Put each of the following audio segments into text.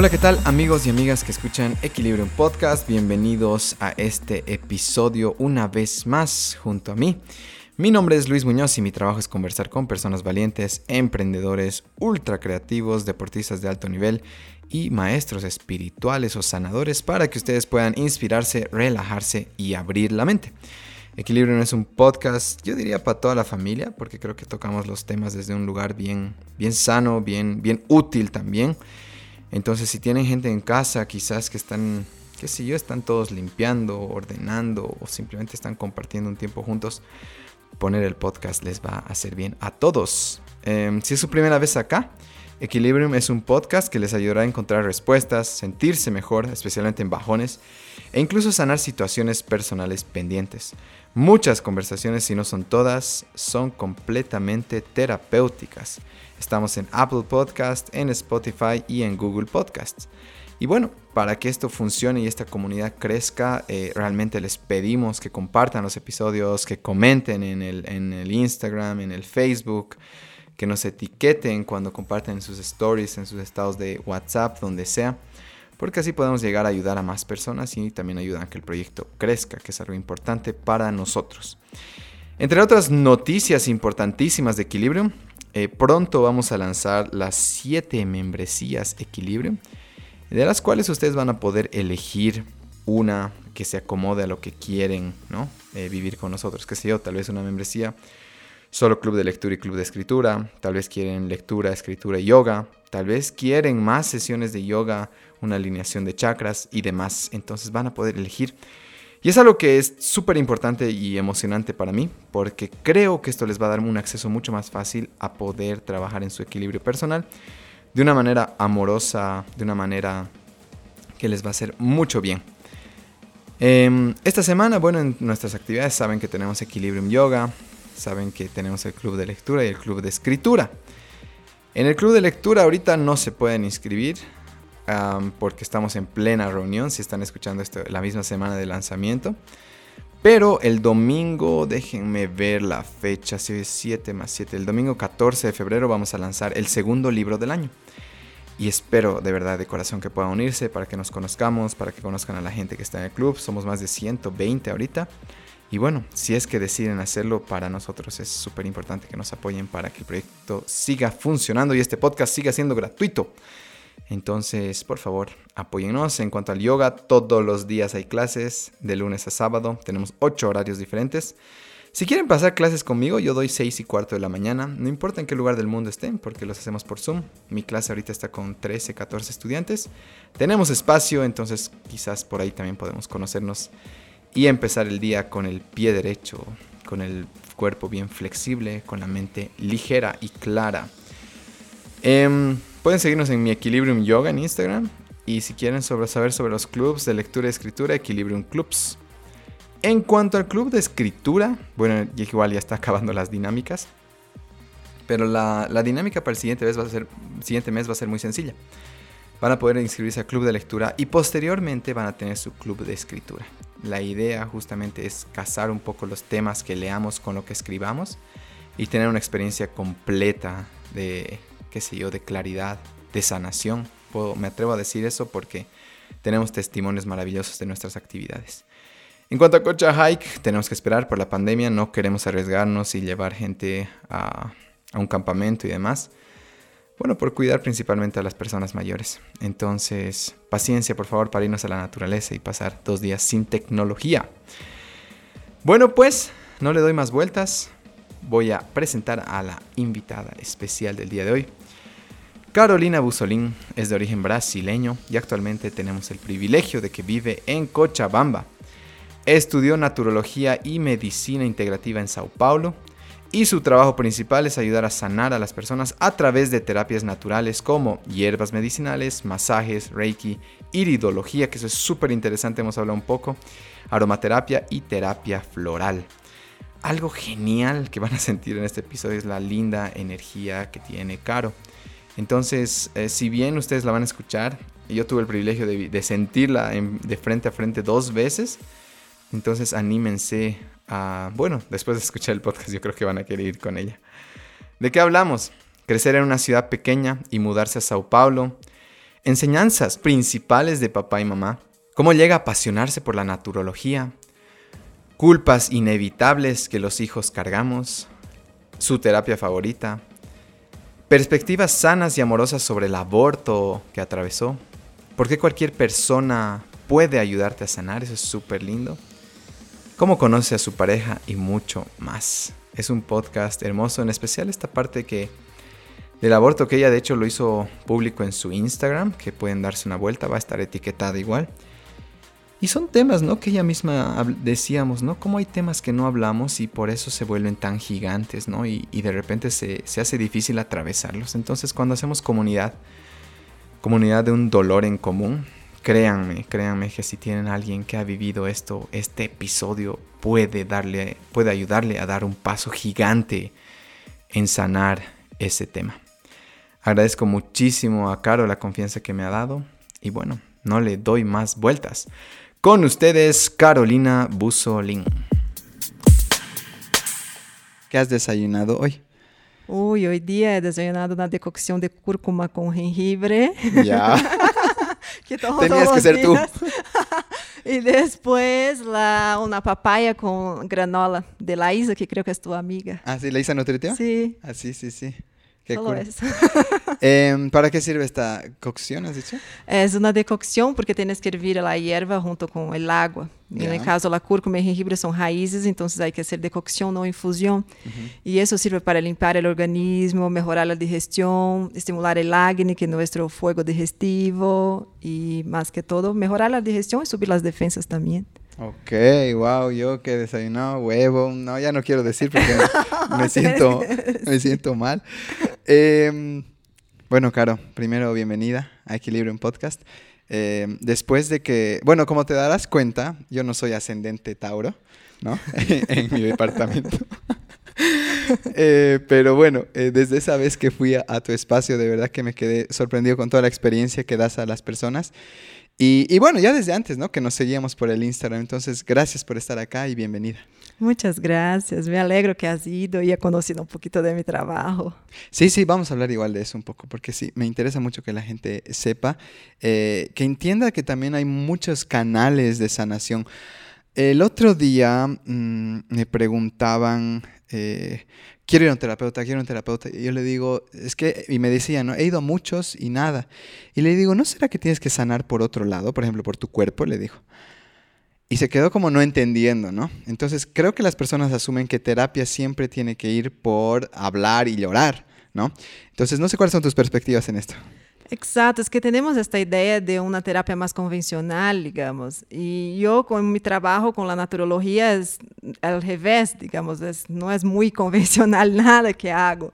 Hola, ¿qué tal amigos y amigas que escuchan Equilibrium Podcast? Bienvenidos a este episodio una vez más junto a mí. Mi nombre es Luis Muñoz y mi trabajo es conversar con personas valientes, emprendedores, ultra creativos, deportistas de alto nivel y maestros espirituales o sanadores para que ustedes puedan inspirarse, relajarse y abrir la mente. Equilibrium es un podcast, yo diría para toda la familia, porque creo que tocamos los temas desde un lugar bien, bien sano, bien, bien útil también. Entonces, si tienen gente en casa, quizás que están, qué sé yo, están todos limpiando, ordenando o simplemente están compartiendo un tiempo juntos, poner el podcast les va a hacer bien a todos. Em, si es su primera vez acá, Equilibrium es un podcast que les ayudará a encontrar respuestas, sentirse mejor, especialmente en bajones, e incluso sanar situaciones personales pendientes. Muchas conversaciones, si no son todas, son completamente terapéuticas. Estamos en Apple Podcast, en Spotify y en Google Podcasts. Y bueno, para que esto funcione y esta comunidad crezca, eh, realmente les pedimos que compartan los episodios, que comenten en el, en el Instagram, en el Facebook, que nos etiqueten cuando comparten sus stories, en sus estados de WhatsApp, donde sea, porque así podemos llegar a ayudar a más personas y también ayudan a que el proyecto crezca, que es algo importante para nosotros. Entre otras noticias importantísimas de Equilibrium, eh, pronto vamos a lanzar las 7 membresías Equilibrium, de las cuales ustedes van a poder elegir una que se acomode a lo que quieren, ¿no? Eh, vivir con nosotros, qué sé yo, tal vez una membresía solo club de lectura y club de escritura, tal vez quieren lectura, escritura y yoga, tal vez quieren más sesiones de yoga, una alineación de chakras y demás, entonces van a poder elegir. Y es algo que es súper importante y emocionante para mí, porque creo que esto les va a dar un acceso mucho más fácil a poder trabajar en su equilibrio personal de una manera amorosa, de una manera que les va a hacer mucho bien. Em, esta semana, bueno, en nuestras actividades saben que tenemos Equilibrium Yoga, saben que tenemos el club de lectura y el club de escritura. En el club de lectura ahorita no se pueden inscribir porque estamos en plena reunión, si están escuchando esto la misma semana de lanzamiento. Pero el domingo, déjenme ver la fecha, si es 7 más 7, el domingo 14 de febrero vamos a lanzar el segundo libro del año. Y espero de verdad de corazón que puedan unirse para que nos conozcamos, para que conozcan a la gente que está en el club. Somos más de 120 ahorita. Y bueno, si es que deciden hacerlo, para nosotros es súper importante que nos apoyen para que el proyecto siga funcionando y este podcast siga siendo gratuito. Entonces, por favor, apóyennos. En cuanto al yoga, todos los días hay clases, de lunes a sábado. Tenemos ocho horarios diferentes. Si quieren pasar clases conmigo, yo doy 6 y cuarto de la mañana. No importa en qué lugar del mundo estén, porque los hacemos por Zoom. Mi clase ahorita está con 13, 14 estudiantes. Tenemos espacio, entonces quizás por ahí también podemos conocernos y empezar el día con el pie derecho, con el cuerpo bien flexible, con la mente ligera y clara. Em, pueden seguirnos en mi Equilibrium Yoga en Instagram y si quieren saber sobre los clubs de lectura y escritura, Equilibrium Clubs. En cuanto al club de escritura, bueno, igual ya está acabando las dinámicas, pero la, dinámica para el siguiente, va a ser, siguiente mes va a ser muy sencilla. Van a poder inscribirse al club de lectura y posteriormente van a tener su club de escritura. La idea justamente es casar un poco los temas que leamos con lo que escribamos y tener una experiencia completa de, qué sé yo, de claridad, de sanación. me atrevo a decir eso porque tenemos testimonios maravillosos de nuestras actividades. En cuanto a Cocha Hike, tenemos que esperar por la pandemia, no queremos arriesgarnos y llevar gente a, a un campamento y demás. Bueno, por cuidar principalmente a las personas mayores. Entonces, paciencia por favor para irnos a la naturaleza y pasar dos días sin tecnología. Bueno, pues, no le doy más vueltas. Voy a presentar a la invitada especial del día de hoy. Carolina Busolín es de origen brasileño y actualmente tenemos el privilegio de que vive en Cochabamba. Estudió naturología y medicina integrativa en Sao Paulo y su trabajo principal es ayudar a sanar a las personas a través de terapias naturales como hierbas medicinales, masajes, reiki, iridología, que eso es súper interesante, hemos hablado un poco, aromaterapia y terapia floral. Algo genial que van a sentir en este episodio es la linda energía que tiene Caro. Entonces, eh, si bien ustedes la van a escuchar, yo tuve el privilegio de, sentirla de frente a frente dos veces, entonces anímense bueno, después de escuchar el podcast yo creo que van a querer ir con ella. ¿De qué hablamos? Crecer en una ciudad pequeña y mudarse a Sao Paulo. enseñanzas principales de papá y mamá, cómo llega a apasionarse por la naturología, culpas inevitables que los hijos cargamos, su terapia favorita, perspectivas sanas y amorosas sobre el aborto que atravesó, por qué cualquier persona puede ayudarte a sanar, eso es súper lindo, cómo conoce a su pareja y mucho más. Es un podcast hermoso, en especial esta parte que del aborto que ella de hecho lo hizo público en su Instagram, que pueden darse una vuelta, va a estar etiquetada igual. Y son temas, ¿no? Que ella misma decíamos, ¿no? Como hay temas que no hablamos y por eso se vuelven tan gigantes, ¿no? Y, de repente se, se, hace difícil atravesarlos. Entonces cuando hacemos comunidad, comunidad de un dolor en común, créanme, créanme que si tienen alguien que ha vivido esto, este episodio puede darle, puede ayudarle a dar un paso gigante en sanar ese tema. Agradezco muchísimo a Caro la confianza que me ha dado y bueno, no le doy más vueltas. Con ustedes, Carolina Busolín. ¿Qué has desayunado hoy? Uy, hoy día he desayunado una decocción de cúrcuma con jengibre. Ya. Tenías que ser tú. y después la, una papaya con granola de la Isa, que creo que es tu amiga. Ah, sí, la Isa Nutritiva. Sí. Ah, sí, sí, sí. Solo eso. eh, ¿Para qué sirve esta cocción, has dicho? Es una decocción porque tienes que hervir la hierba junto con el agua. Yeah. En el caso, la cúrcuma y jengibre son raíces, entonces hay que hacer decocción, no infusión. Uh -huh. Y eso sirve para limpiar el organismo, mejorar la digestión, estimular el acné, que es nuestro fuego digestivo, y más que todo, mejorar la digestión y subir las defensas también. Ok, wow, yo que he desayunado huevo, no, ya no quiero decir porque me, me siento, me siento mal. Eh, bueno, Caro, primero bienvenida a Equilibrio en Podcast. Eh, después de que, bueno, como te darás cuenta, yo no soy ascendente Tauro, ¿no? en mi departamento. eh, pero bueno, eh, desde esa vez que fui a, a, tu espacio, de verdad que me quedé sorprendido con toda la experiencia que das a las personas. Y, y, bueno, ya desde antes, ¿no? Que nos seguíamos por el Instagram. Entonces, gracias por estar acá y bienvenida. Muchas gracias. Me alegro que has ido y he conocido un poquito de mi trabajo. Sí, sí, vamos a hablar igual de eso un poco, porque sí, me interesa mucho que la gente sepa, eh, que entienda que también hay muchos canales de sanación. El otro día mmm, me preguntaban, eh, quiero ir a un terapeuta, quiero un terapeuta. Y yo le digo, es que, y me decían, ¿no? he ido a muchos y nada. Y le digo, ¿no será que tienes que sanar por otro lado? Por ejemplo, por tu cuerpo, le dijo. Y se quedó como no entendiendo, ¿no? Entonces creo que las personas asumen que terapia siempre tiene que ir por hablar y llorar, ¿no? Entonces no sé cuáles son tus perspectivas en esto. Exacto, es que tenemos esta idea de una terapia más convencional, digamos, y yo con mi trabajo con la naturología es al revés, digamos, es, no es muy convencional nada que hago.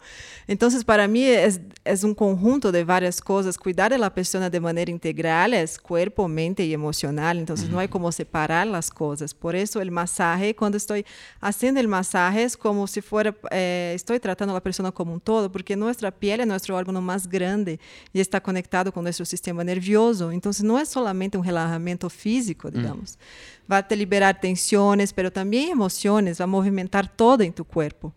Entonces, para mí es, es un conjunto de varias cosas. Cuidar de la persona de manera integral es cuerpo, mente y emocional, entonces no hay como separar las cosas. Por eso el masaje, cuando estoy haciendo el masaje, es como si fuera, eh, estoy tratando a la persona como un todo, porque nuestra piel es nuestro órgano más grande y está conectado com nosso sistema nervioso. Então, não é solamente um relaxamento físico, digamos. Mm. Vai te liberar tensões, mas também emoções, vai movimentar todo em tu corpo.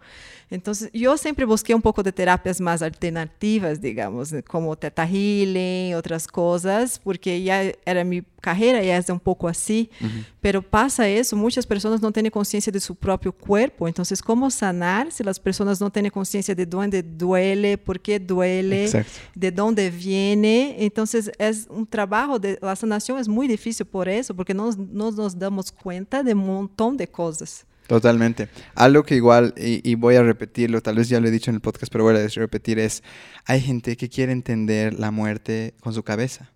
Então, eu sempre busquei um pouco de terapias mais alternativas, digamos, como Teta Healing, outras coisas, porque já era minha carreira e é um pouco assim. Uh -huh. Pero passa isso, muitas pessoas não têm consciência de seu próprio corpo. Então, como sanar se as pessoas não têm consciência de onde duele, por que duele, Exacto. de onde viene? Então, é um trabalho de a sanação é muito difícil por isso, porque nós, nós nos damos conta de um montão de coisas. Totalmente. Algo que igual, y, y, voy a repetirlo, tal vez ya lo he dicho en el podcast, pero voy a repetir, es, hay gente que quiere entender la muerte con su cabeza,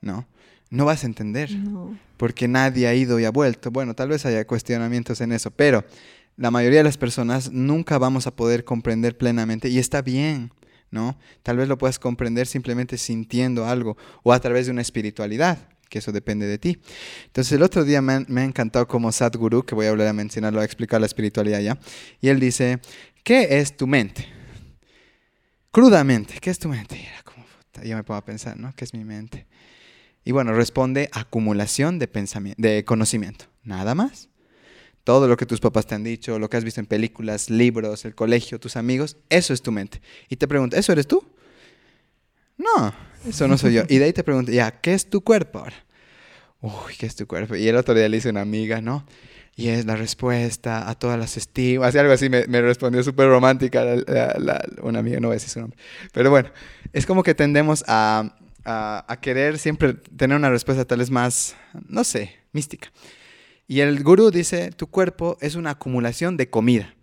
¿no? No vas a entender, no. porque nadie ha ido y ha vuelto. Bueno, tal vez haya cuestionamientos en eso, pero la mayoría de las personas nunca vamos a poder comprender plenamente, y está bien, ¿no? Tal vez lo puedas comprender simplemente sintiendo algo, o a través de una espiritualidad, que eso depende de ti. Entonces el otro día me, me ha encantado como Sadhguru, que voy a hablar a mencionarlo, a explicar la espiritualidad ya, y él dice, ¿qué es tu mente? Crudamente, ¿qué es tu mente? Y era como, puta, yo me a pensar, ¿no? ¿Qué es mi mente? Y bueno, responde acumulación de, pensamiento, de conocimiento, nada más. Todo lo que tus papás te han dicho, lo que has visto en películas, libros, el colegio, tus amigos, eso es tu mente. Y te pregunta, ¿eso eres tú? No, eso no soy yo. Y de ahí te pregunto, ya, ¿qué es tu cuerpo ahora? Uy, ¿qué es tu cuerpo? Y el otro día le hice una amiga, ¿no? Y es la respuesta a todas las estimas. Y algo así me, respondió súper romántica una amiga, no voy a decir su nombre. Pero bueno, es como que tendemos a, a, querer siempre tener una respuesta tal vez más, no sé, mística. Y el gurú dice, tu cuerpo es una acumulación de comida.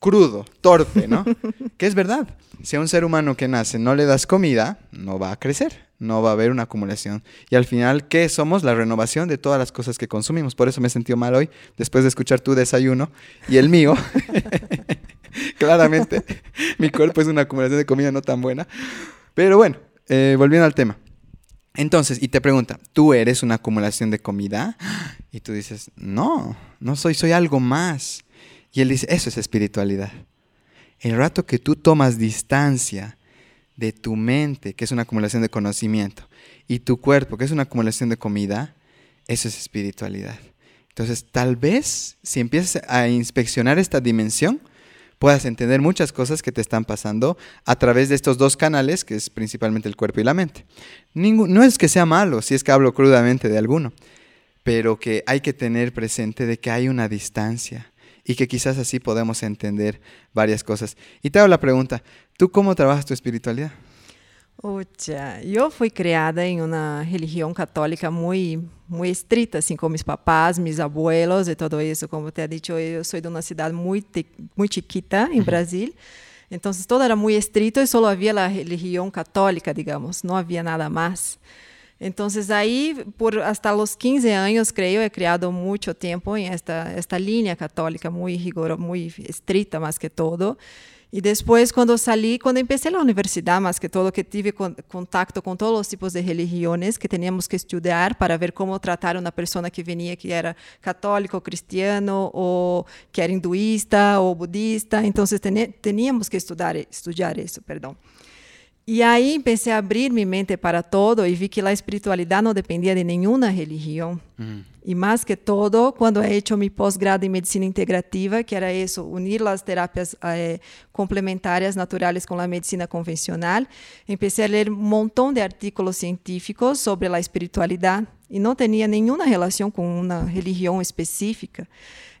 Crudo, torpe, ¿no? que es verdad. Si a un ser humano que nace no le das comida, no va a crecer, no va a haber una acumulación. Y al final, ¿qué somos? La renovación de todas las cosas que consumimos. Por eso me sentido mal hoy, después de escuchar tu desayuno y el mío. Claramente, mi cuerpo es una acumulación de comida no tan buena. Pero bueno, eh, volviendo al tema. Entonces, y te pregunta, ¿tú eres una acumulación de comida? Y tú dices, no, no soy, soy algo más. Y él dice, eso es espiritualidad. El rato que tú tomas distancia de tu mente, que es una acumulación de conocimiento, y tu cuerpo, que es una acumulación de comida, eso es espiritualidad. Entonces, tal vez si empiezas a inspeccionar esta dimensión, puedas entender muchas cosas que te están pasando a través de estos dos canales, que es principalmente el cuerpo y la mente. no es que sea malo, si es que hablo crudamente de alguno, pero que hay que tener presente de que hay una distancia y que quizás así podemos entender varias cosas. Y te hago la pregunta, ¿tú cómo trabajas tu espiritualidad? Ocha, eu fui criada em uma religião católica muito muito estrita, assim, com meus papás, meus abuelos e tudo isso. Como te disse, eu sou de uma cidade muito muito chiquita, em. Brasil. Então, todo era muito estrito e só havia a religião católica, digamos. Não havia nada mais. Então, aí, por hasta os 15 anos, creio, he criado muito tempo em esta esta linha católica muito rigorosa, muito estrita, mais que todo. E depois, quando saí, quando empecé na universidade, mais que todo, que tive contato com todos os tipos de religiões que teníamos que estudar para ver como tratar uma pessoa que vinha que era católico, cristiano, ou que era hinduísta ou budista. Então, teníamos que estudar, estudar isso, perdão. E aí comecei a abrir minha mente para todo e vi que a espiritualidade não dependia de nenhuma religião. Uhum. E mais que todo, quando he hecho mi posgrado em medicina integrativa, que era isso, unir as terapias eh, complementares naturais com a medicina convencional, comecei a ler um montão de artigos científicos sobre a espiritualidade e não tinha nenhuma relação com uma religião específica.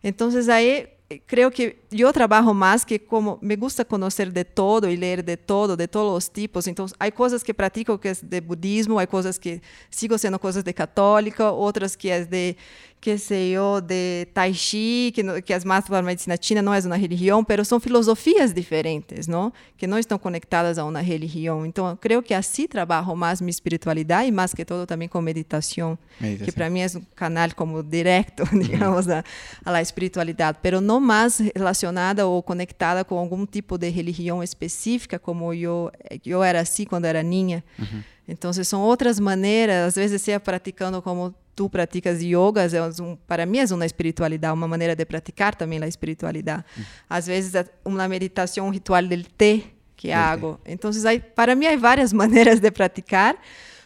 Então, aí creo que yo trabajo más que como me gusta conocer de todo y leer de todo, de todos los tipos. Entonces, hay cosas que practico que es de budismo, hay cosas que sigo siendo cosas de católica, otras que es de qué sé yo, de Tai Chi, que, no, que es más para la medicina china, no es una religión, pero son filosofías diferentes, ¿no? Que no están conectadas a una religión. Entonces, creo que así trabajo más mi espiritualidad y más que todo también con meditación, meditación. que para mí es un canal como directo, digamos, a, a, la espiritualidad, pero no más relacionada o conectada con algún tipo de religión específica, como yo, yo era así cuando era niña. Uh -huh. Entonces, son otras maneras, às vezes sea practicando como tu praticas yogas, é um, para mim é uma espiritualidade, uma maneira de praticar também a espiritualidade. Uhum. Às vezes, é uma meditação, um ritual del té que hago. Então, para mim, há várias maneiras de praticar,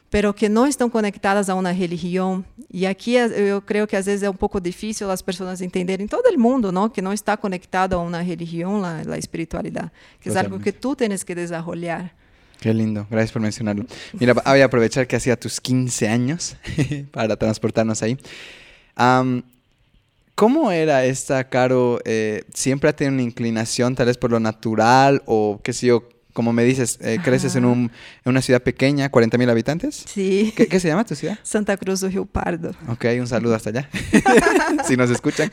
pero que não estão conectadas a uma religião. E aqui eu creio que às vezes é um pouco difícil as pessoas entenderem, todo o mundo, não, que não está conectado a uma religião, a, a espiritualidade, que é algo que tu tens que desenvolver. Qué lindo, gracias por mencionarlo. Mira, voy a aprovechar que hacía tus 15 años para transportarnos ahí. ¿Cómo era esta, Caro? Eh, ¿Siempre ha tenido una inclinación tal vez por lo natural o qué sé yo? Como me dices, eh, creces en, un, en, una ciudad pequeña, 40 mil habitantes. Sí. ¿Qué, ¿Qué, se llama tu ciudad? Santa Cruz do Rio Pardo. Ok, un saludo hasta allá, si nos escuchan.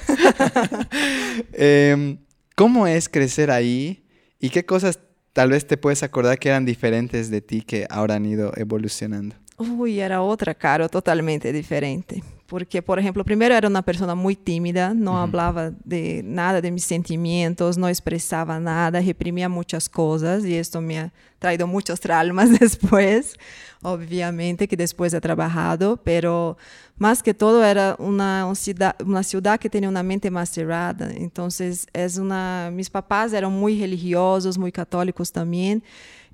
eh, ¿Cómo es crecer ahí y qué cosas tal vez te puedes acordar que eran diferentes de ti que ahora han ido evolucionando. Uy, era otra cara totalmente diferente. Porque, por ejemplo, primero era una persona muy tímida, no uh -huh. hablaba de nada de mis sentimientos, no expresaba nada, reprimía muchas cosas y esto me ha traído muchos traumas después, obviamente que después he trabajado, pero más que todo era una, una, ciudad, que tenía una mente más cerrada. Entonces, es una, mis papás eran muy religiosos, muy católicos también.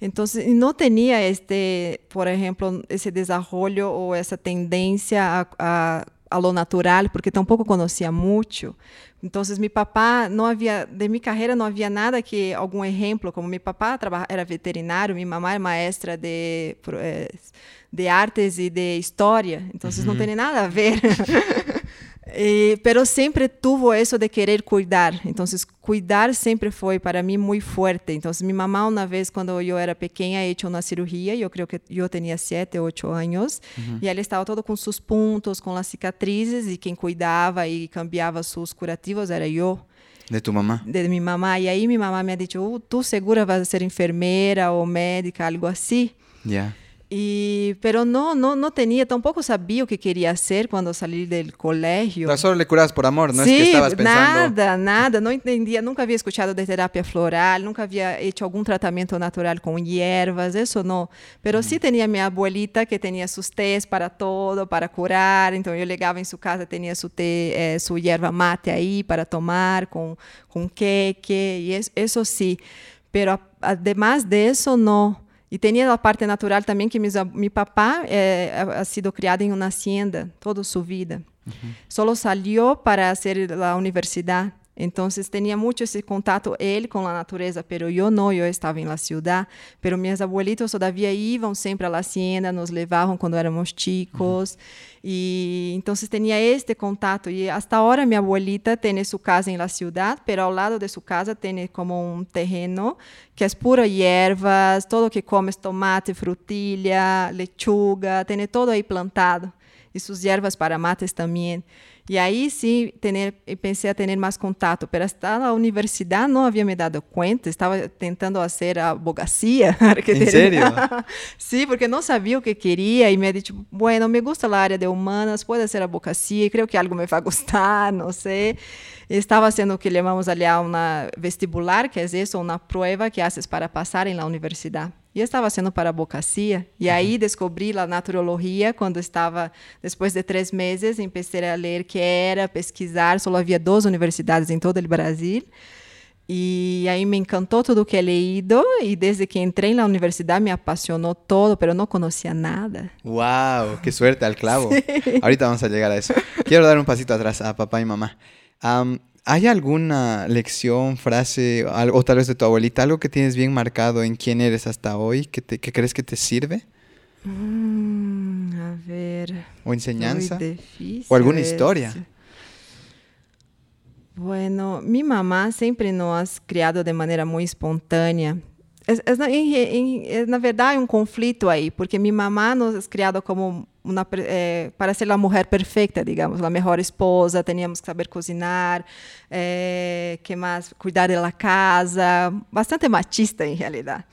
Entonces, no tenía este, por ejemplo, ese desarrollo o esa tendencia a, a a lo natural, porque tampoco conocía mucho. Entonces, mi papá no había, de mi carrera no había nada que, algún ejemplo, como mi papá era veterinario, mi mamá era maestra de, eh, de artes y de historia, entonces uh -huh. no tiene nada a ver. Eh, pero siempre tuvo eso de querer cuidar. Entonces, cuidar siempre fue para mí muy fuerte. Entonces, mi mamá una vez cuando yo era pequeña hecho una cirugía, yo creo que yo tenía siete, ocho años, uhum. y ela estaba todo con sus puntos, con las cicatrices, y quien cuidaba y cambiaba sus curativos era yo. ¿De tu mamá? De mi mamá. Y ahí mi mamá me ha dicho, uh, tú segura vas a ser enfermera o médica, algo así. Ya. Yeah. Y, pero no, no, no tenía, tampoco sabía lo que quería hacer cuando salí del colegio. Pero solo le curas por amor, no sí, es que estabas pensando. Nada, nada, no entendía, nunca había escuchado de terapia floral, nunca había hecho algún tratamiento natural con hierbas, eso no. Pero sí tenía mi abuelita que tenía sus tés para todo, para curar. Entonces yo llegaba en su casa, tenía su té, eh, su hierba mate ahí para tomar con, con queque, y es, eso sí. Pero además de eso, no. E tinha a parte natural também que meu papá eh, ha sido criado em uma hacienda toda sua vida. Uhum. Solo salió para fazer a universidade. Então, tinha muito esse contato ele com a natureza, pero eu não, eu estava em la ciudad, pero meus abuelitos todavia iam sempre à la hacienda, nos levavam quando éramos chicos. Uhum. E então tinha este contato e hasta agora minha abuelita tem sua casa em la ciudad, pero ao lado de sua casa tem como um terreno que é pura hierbas, todo que comes tomate, frutilha, lechuga, tem todo aí plantado e suas ervas para mates também. E aí sim, tener, pensei a ter mais contato, mas na universidade não havia me dado conta, estava tentando fazer a abogacía. ¿En serio? sí, porque não sabia o que queria e me disse, bueno, me gusta a área de humanas, pode ser abogacía, creio que algo me vai gostar, não sei. Estava sendo o que chamamos ali uma vestibular, que é isso, uma prova que haces para passar em la universidade. E estava sendo para abogacía. E aí descobri a naturologia quando estava, depois de três meses, comecei a ler que era, pesquisar. Havia duas universidades em todo o Brasil. E aí me encantou tudo o que he leído e desde que entrei na universidade me apaixonou todo, pero não conhecia nada. Wow, que suerte al clavo. Sí. Ahorita vamos a llegar a eso. Quiero dar un pasito atrás a papá y mamá. Um, ¿Hay alguna lección, frase o tal vez de tu abuelita, algo que tienes bien marcado en quién eres hasta hoy, que, te, que crees que te sirve? Mm, ver. ¿O enseñanza? ¿O alguna es. historia? Bueno, mi mamá siempre nos criado de manera muy espontânea. Na verdade um conflito aí, porque minha mamá nos criado como uma, é, para ser a mulher perfeita, digamos, a melhor esposa, teníamos que saber cozinhar, é, que mais, cuidar da casa, bastante machista em realidade.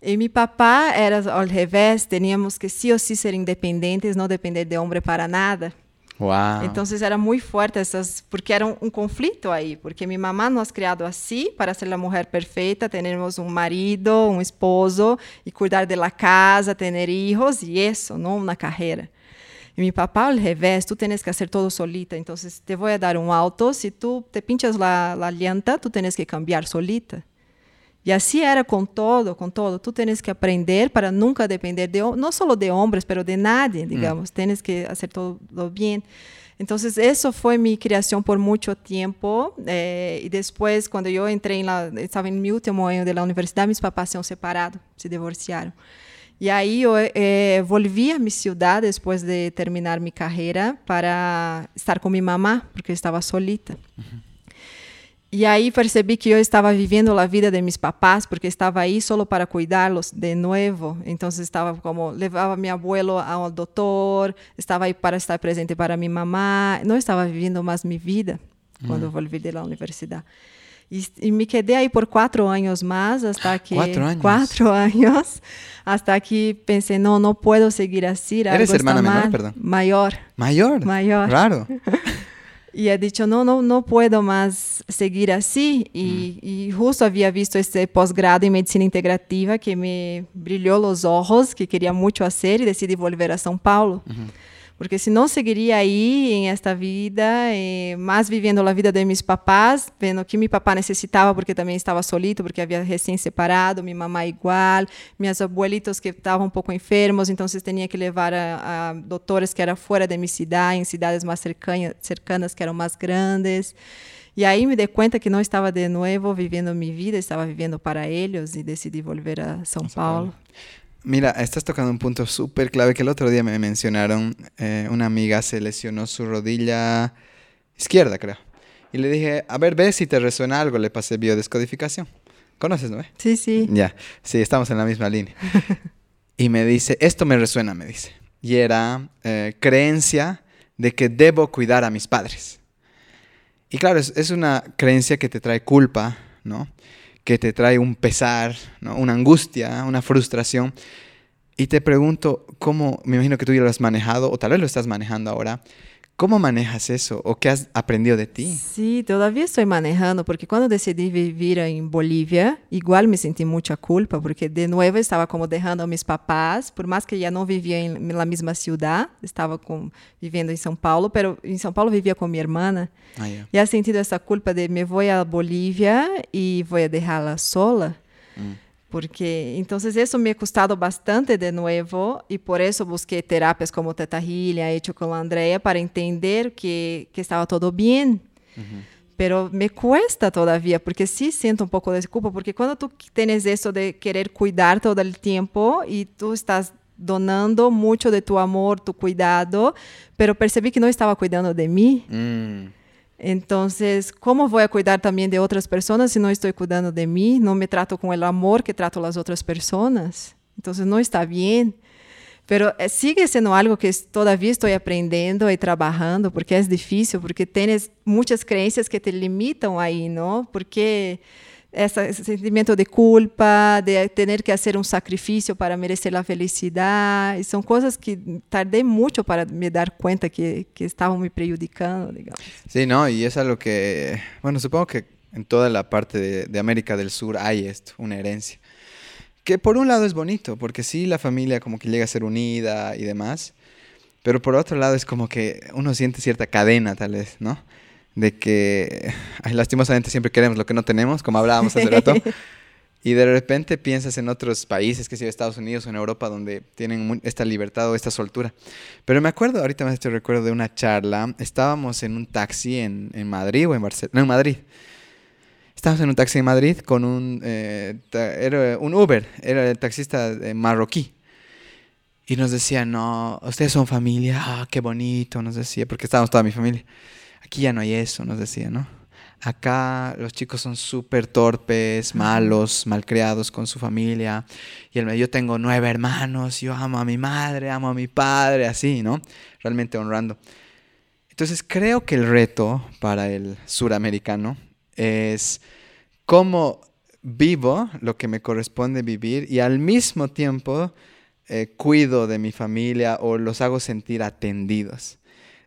E meu papá era ao revés, teníamos que sim ou sim ser independentes, não depender de homem para nada. Wow. Então era muito forte essas, porque era um, um, conflito aí, porque minha mamã nos criado assim para ser a mulher perfeita, termos um marido, um esposo e cuidar da casa, ter filhos e isso, não uma carreira. E meu papá ao revés, tu tens que fazer todo solita, então te vou dar um auto, se tu te pinchas la llanta, tu tens que cambiar solita. E assim era com todo, com todo. Tu tens que aprender para nunca depender de não só de homens, mas de nadie, digamos. Mm. Tens que fazer todo bem. Então, isso foi minha criação por muito tempo. Eh, e depois, quando eu entrei lá, estava em meu último ano da universidade, meus papás se separaram, se divorciaram. E aí eu eh, volvi a minha cidade depois de terminar minha carreira para estar com minha mamã, porque eu estava solita. Uhum. E aí percebi que eu estava vivendo a vida de meus papás, porque estava aí só para cuidá-los de novo. Então estava como levava meu abuelo ao doutor, estava aí para estar presente para minha mamã, não estava vivendo mais minha vida quando uhum. volvi da universidade. E, e, me quedei aí por quatro anos mais, até que quatro anos, quatro anos, até que pensei não, não posso seguir assim. Eres hermana menor, perdão? Maior. Maior. Maior. Raro. E he dicho, não, não, não puedo mais seguir assim. E, hum. e justo havia visto esse pós-grado em medicina integrativa que me brilhou os olhos, que queria muito fazer e decidi voltar a São Paulo. Uhum. Porque si no seguiría ahí en esta vida, eh, más viviendo la vida de mis papás, vendo que mi papá necesitaba porque também estava solito, porque havia recém separado, mi mamá igual, meus abuelitos que estavam um pouco enfermos, então tinha que levar a, a doutores que eram fora de minha cidade, em cidades mais cercanas, cercanas que eram mais grandes. E aí me dei conta que não estava de novo vivendo minha vida, estava vivendo para eles e decidi volver a São, São Paulo. Paulo. Mira, estás tocando un punto súper clave que el otro día me mencionaron. Eh, una amiga se lesionó su rodilla izquierda, creo. Y le dije, a ver, ve si te resuena algo. Le pasé biodescodificación. ¿Conoces, no? Sí, sí. Ya, sí, estamos en la misma línea. y me dice, esto me resuena, me dice. Y era eh, creencia de que debo cuidar a mis padres. Y claro, es, es una creencia que te trae culpa, ¿no? Que te trae un pesar, una angustia, una frustración. Y te pregunto, ¿cómo, me imagino que tú ya lo has manejado o tal vez lo estás manejando ahora? ¿Cómo manejas eso o qué has aprendido de ti? Sí, todavía estoy manejando porque cuando decidí vivir en Bolivia, igual me sentí mucha culpa porque de nuevo estaba como dejando a mis papás, por más que ya no vivía en la misma ciudad, estaba con, viviendo en São Paulo, pero en São Paulo vivía con mi hermana. Ah, yeah. Y he sentido esa culpa de me voy a Bolivia y voy a dejarla sola. Mm. Porque entonces eso me ha costado bastante de nuevo y por eso busqué terapias como Teta Healing, hecho con la Andrea, para entender que, que estaba todo bien. Uh -huh. Pero me cuesta todavía, porque sí siento un poco de culpa, porque cuando tú tienes eso de querer cuidar todo el tiempo y tú estás donando mucho de tu amor, tu cuidado, pero percibí que no estaba cuidando de mí. Mm. Entonces, ¿cómo voy a cuidar también de otras personas si no estoy cuidando de mí? No me trato con el amor que trato las otras personas. Entonces, no está bien. Pero eh, sigue siendo algo que todavía estoy aprendiendo y trabajando, porque es difícil, porque tienes muchas creencias que te limitan ahí, ¿no? Porque esse sentimento de culpa, de ter que fazer um sacrifício para merecer a felicidade. São coisas que tardei muito para me dar conta que, que estavam me prejudicando, digamos. Sí, no, y es algo que, bueno, supongo que en toda la parte de, de América del Sur hay esto, una herencia. Que por un lado es bonito, porque sí, la familia como que llega a ser unida y demás, pero por otro lado es como que uno siente cierta cadena, tal vez, ¿no? De que lastimosamente siempre queremos lo que no tenemos, como hablábamos hace rato. Y de repente piensas en otros países, que sea Estados Unidos o en Europa, donde tienen esta libertad o esta soltura. Pero me acuerdo, ahorita me estoy recuerdo de una charla, estábamos en un taxi en, en Madrid o en Barcelona, no, en Madrid. Estábamos en un taxi en Madrid con un, eh, era un Uber, era el taxista marroquí. Y nos decía, no, ustedes son familia, ah, qué bonito, nos decía, porque estábamos toda mi familia. Aquí ya no hay eso, nos decía, ¿no? Acá los chicos son súper torpes, malos, malcriados con su familia. Y el, yo tengo nueve hermanos, yo amo a mi madre, amo a mi padre, así, ¿no? Realmente honrando. Entonces creo que el reto para el suramericano es cómo vivo lo que me corresponde vivir y al mismo tiempo eh, cuido de mi familia o los hago sentir atendidos.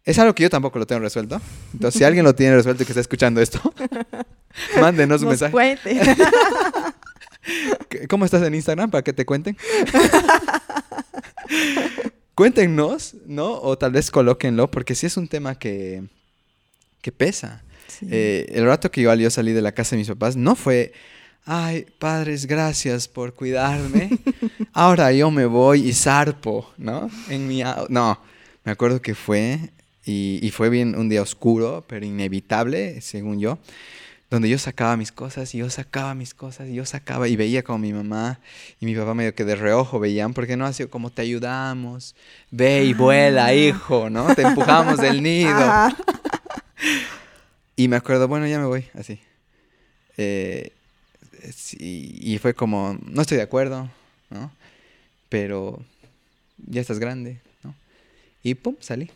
Es algo que yo tampoco lo tengo resuelto. Entonces, si alguien lo tiene resuelto y que está escuchando esto, mándenos un mensaje. Cuente. ¿Cómo estás en Instagram para que te cuenten? Cuéntenos, ¿no? O tal vez colóquenlo, porque sí es un tema que, que pesa. Eh, el rato que igual yo salí de la casa de mis papás no fue, ay, padres, gracias por cuidarme. Ahora yo me voy y zarpo, ¿no? En mi... No, me acuerdo que fue y, fue bien un día oscuro, pero inevitable, según yo, donde yo sacaba mis cosas y yo sacaba mis cosas y yo sacaba y veía como mi mamá y mi papá medio que de reojo veían, porque no hacía como te ayudamos, ve y vuela, ah. hijo, ¿no? Te empujamos del nido. Y me acuerdo, bueno, ya me voy, así. Eh, y fue como, no estoy de acuerdo, ¿no? Pero ya estás grande, ¿no? Y pum, salí.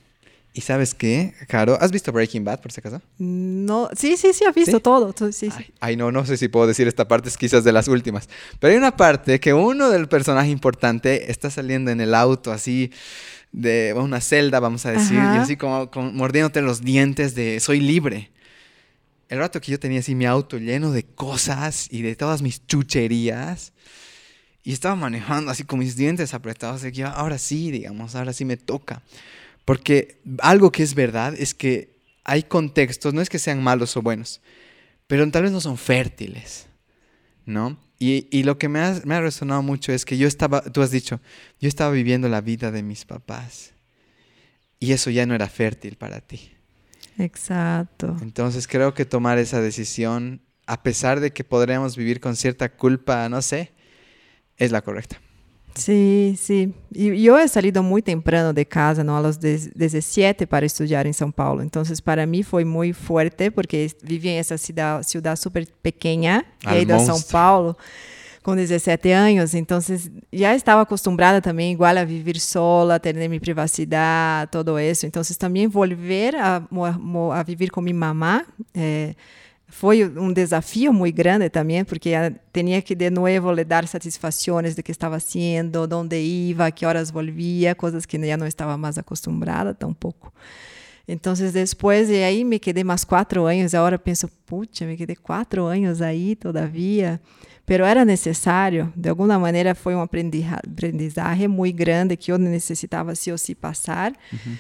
¿Y sabes qué, Caro? ¿Has visto Breaking Bad, por si acaso? No, sí, sí, sí, he visto todo. Sí, ay, ay, no, no sé si puedo decir esta parte, es quizás de las últimas. Pero hay una parte que uno del personaje importante está saliendo en el auto así de una celda, vamos a decir, y así como, mordiéndote los dientes de soy libre. El rato que yo tenía así mi auto lleno de cosas y de todas mis chucherías, y estaba manejando así con mis dientes apretados, de que ahora sí, digamos, ahora sí me toca Porque algo que es verdad es que hay contextos, no es que sean malos o buenos, pero tal vez no son fértiles, ¿no? Y, y lo que me ha, me ha resonado mucho es que yo estaba, tú has dicho, yo estaba viviendo la vida de mis papás y eso ya no era fértil para ti. Exacto. Entonces creo que tomar esa decisión, a pesar de que podríamos vivir con cierta culpa, no sé, es la correcta. Sí, sí. E eu he salido muito temprano de casa, não, aos 17 para estudar em São Paulo. Então, para mim foi muito forte porque vivia em essa cidade, cidade super pequena, e aí a São Paulo com 17 anos, então já estava acostumada também igual a viver sola, ter minha privacidade, todo isso. Então, também volver a, a, a viver com minha mamá, eh, foi um desafio muito grande também, porque tinha que de novo lhe dar satisfações de que estava sendo, onde ia, que horas volvia, coisas que já não estava mais acostumada tampouco. Então, depois, e aí me quedei mais quatro anos, agora penso, puxa, me quedei quatro anos aí todavia, pero era necessário, de alguma maneira foi um aprendizagem muito grande que eu necessitava sim ou sim passar. Uhum.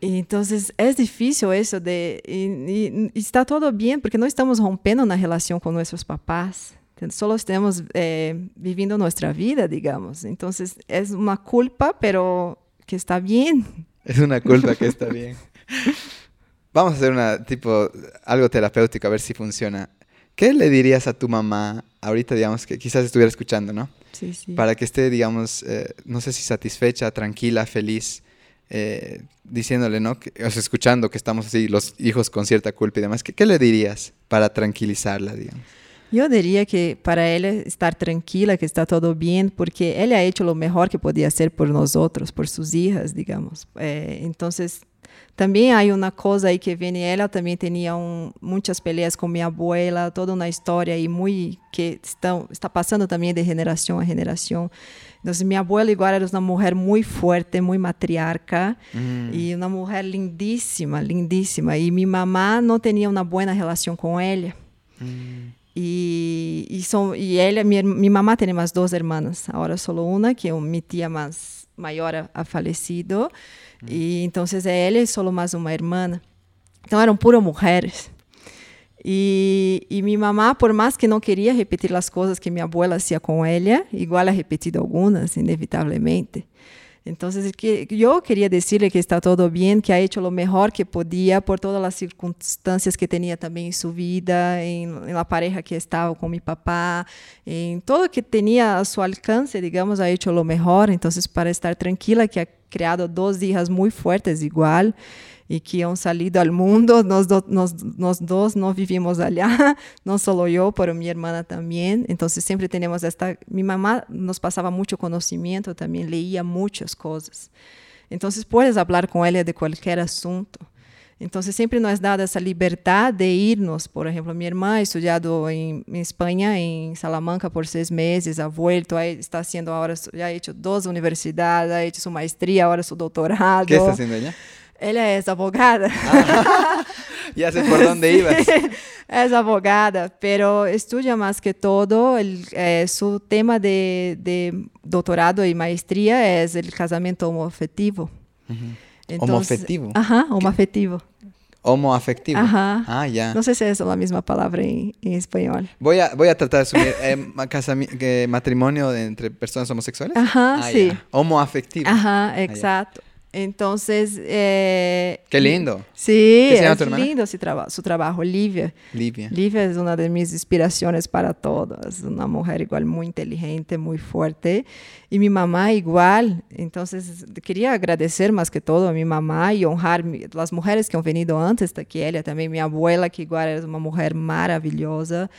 Entonces es difícil eso de y, y, está todo bien porque no estamos rompiendo una relación con nuestros papás. Solo estamos eh, viviendo nuestra vida, digamos. Entonces es una culpa, pero que está bien. Es una culpa que está bien. Vamos a hacer una tipo algo terapéutico a ver si funciona. ¿Qué le dirías a tu mamá ahorita, digamos, que quizás estuviera escuchando, ¿no? Sí, sí. Para que esté, digamos, eh, no sé si satisfecha, tranquila, feliz eh, diciéndole, ¿no? sea, escuchando que estamos así, los hijos con cierta culpa y demás, ¿qué, le dirías para tranquilizarla, digamos? Yo diría que para ella estar tranquila, que está todo bien, porque ella ha hecho lo mejor que podía hacer por nosotros, por sus hijas, digamos. Eh, entonces, también hay una cosa ahí que viene, ella también tenía un, muchas peleas con mi abuela, toda una historia ahí muy que está, está pasando también de generación a generación. Entonces, mi abuela igual era una mujer muy fuerte, muy matriarca mm. y una mujer lindísima, lindísima. Y mi mamá no tenía una buena relación con ella. Mm. Y, y, son, y ella, mi, mi, mamá tiene más dos hermanas, ahora solo una, que mi tía más mayor ha, ha falecido. Mm. Y entonces ella es solo más una hermana. Entonces eran puras mujeres. E, e minha mamá, por mais que não queria repetir as coisas que minha abuela hacía com ela, igual ha repetido algumas, inevitavelmente. Então, eu queria dizer que está todo bem, que ha hecho o melhor que podia por todas as circunstâncias que tinha também em sua vida, em, la pareja que estava com meu papá, em todo que tinha a seu alcance, digamos, ha hecho o melhor. Então, para estar tranquila, que ha criado duas hijas muito fortes igual e que han salido ao mundo. Nós, do, nós, nós dois não vivimos allá, não só eu, pero minha irmã também. Então, sempre temos esta. Minha mamá nos passava muito conhecimento também, leía muitas coisas. Então, puedes falar com ela de qualquer assunto. Então, sempre nos dá essa liberdade de irmos. Por exemplo, minha irmã ha estudado em, em Espanha, em Salamanca, por seis meses, ha vuelto, está haciendo agora, já ha hecho duas universidades, ha hecho sua maestria, agora seu doutorado. O que está fazendo ella? Ela é abogada. Ah, ya sé por dónde ibas. É abogada, pero estudia mais que todo. El, eh, su tema de, de, doutorado e maestria é o casamento homoafetivo. Uh -huh. Entonces? Ajá, homoafetivo. Homoafectivo. Ajá. Ah, ya. No sé si es la misma palabra en, en español. Voy a, voy a tratar de asumir eh, matrimonio entre personas homosexuales. Ajá, ah, sí. Ya. Homoafectivo. Ajá, exacto. Ah, Entonces, eh, qué lindo. Sí, es lindo su, traba su trabajo. Livia. Livia. Livia es una de mis inspiraciones para todo. Es una mujer igual muy inteligente, muy fuerte. Y mi mamá igual. Entonces, quería agradecer más que todo a mi mamá y honrar las mujeres que han venido antes que ella, también mi abuela, que igual es una mujer maravillosa.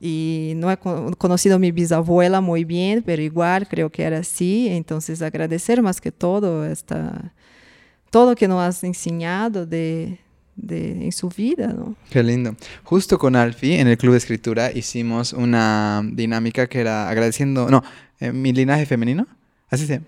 Y no he conocido a mi bisabuela muy bien, pero igual creo que era así. Entonces, agradecer más que todo esta todo que nos has enseñado de, de, en su vida. ¿no? Qué lindo. Justo con Alfie en el Club de Escritura hicimos una dinámica que era agradeciendo, no, eh, mi linaje femenino, así se llama.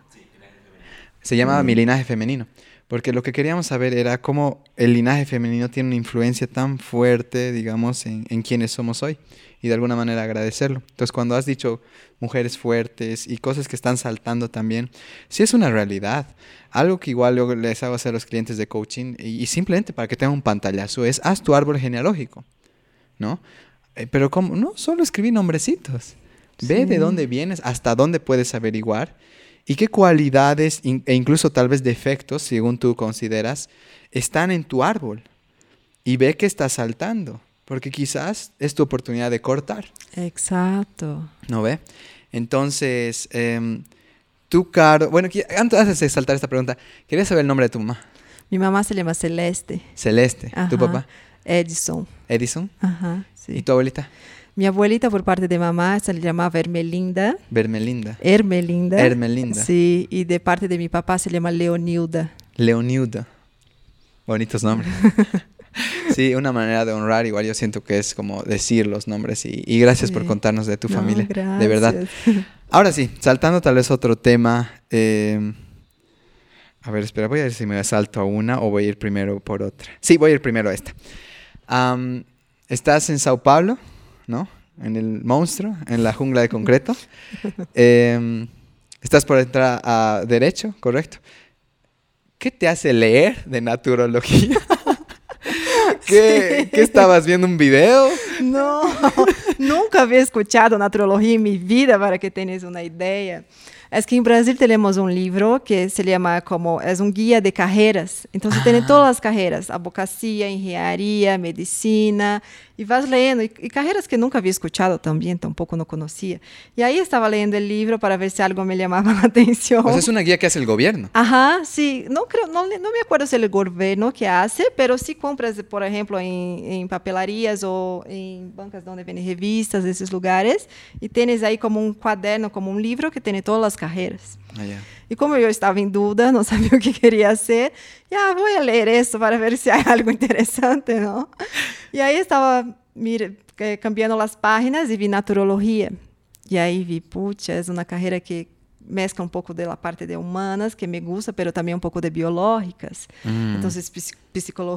Se llamaba Mi linaje femenino. Porque lo que queríamos saber era cómo el linaje femenino tiene una influencia tan fuerte, digamos, en, en quienes somos hoy. Y de alguna manera agradecerlo. Entonces, cuando has dicho mujeres fuertes y cosas que están saltando también, sí es una realidad. Algo que igual yo les hago hacer a los clientes de coaching, y, y simplemente para que tengan un pantallazo, es haz tu árbol genealógico, ¿no? Eh, pero como, no, solo escribí nombrecitos. Ve de dónde vienes, hasta dónde puedes averiguar y qué cualidades e incluso tal vez defectos, según tú consideras, están en tu árbol. Y ve que está saltando, porque quizás es tu oportunidad de cortar, Exacto. ¿no ve? Entonces, em, tú, Caro, bueno, antes de saltar esta pregunta, quería saber el nombre de tu mamá. Mi mamá se llama Celeste. Celeste, tu papá, Edison. Edison, Ajá, sí. y tu abuelita, Mi abuelita por parte de mamá se le llamaba Ermelinda. Bermelinda, Hermelinda. Hermelinda. Sí, y de parte de mi papá se llama Leonilda. Leonilda. Bonitos nombres. Sí, una manera de honrar, igual yo siento que es como decir los nombres y, y gracias por contarnos de tu No, familia, de verdad. Ahora sí, saltando tal vez otro tema. eh, a ver, espera, voy a ver si me salto a una o voy a ir primero por otra. Sí, voy a ir primero a esta. Estás en Sao Paulo, ¿no? En el monstruo, en la jungla de concreto. Em, estás por entrar a Derecho, correcto. ¿Qué te hace leer de naturología? ¿Qué, Sí. ¿Qué estabas viendo un video? No, nunca había escuchado naturología en mi vida para que tengas una idea. Es que en Brasil tenemos un libro que se llama como, es un guía de carreras. Entonces tiene Ah. todas las carreras, abogacía, engenharia, medicina, y vas leyendo, y, y carreras que nunca había escuchado también, tampoco no conocía. Y ahí estaba leyendo el libro para ver si algo me llamaba la atención. O sea, es una guía que hace el gobierno. Ajá, sí, no creo, no, no me acuerdo si es el gobierno que hace, pero si compras, por ejemplo, en, en papelarias o en bancas donde venden revistas, esos lugares, y tienes ahí como un cuaderno, como un libro que tiene todas las carreras. Ah, ya. Y como yo estaba en duda, no sabía qué quería hacer, ya voy a leer esto para ver si hay algo interesante, ¿no? Y ahí estaba mire, eh, cambiando las páginas y vi naturología. Y ahí vi, pucha, es una carrera que mezcla un poco de la parte de humanas, que me gusta, pero también un poco de biológicas. Mm. Entonces, psi-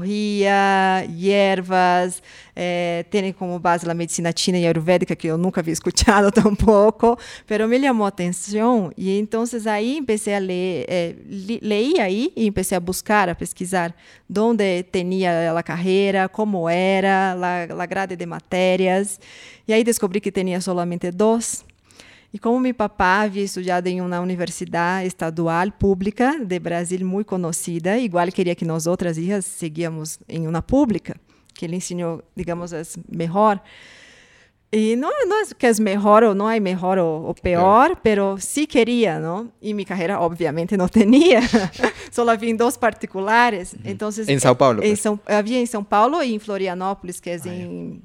psicología, hierbas, eh, tiene como base la medicina china y ayurvédica, que yo nunca había escuchado tampoco, pero me llamó a atención y entonces ahí empecé a leer, eh, leí ahí y empecé a buscar, a pesquisar dónde tenía la carrera, cómo era, la, la grade de materias, y aí descobri que tinha solamente dois. E como meu papá havia estudado em uma universidade estadual pública de Brasil muito conhecida, igual queria que nós outras hijas seguíamos em uma pública, que ele ensinou, digamos, as melhor. E não, não é que é melhor ou não é melhor ou, ou pior, pero sí queria, não? E minha carreira, obviamente, não tinha. Só havia em dois particulares. Então, Em São Paulo, Em. São, havia em São Paulo e em Florianópolis, que é Ah, em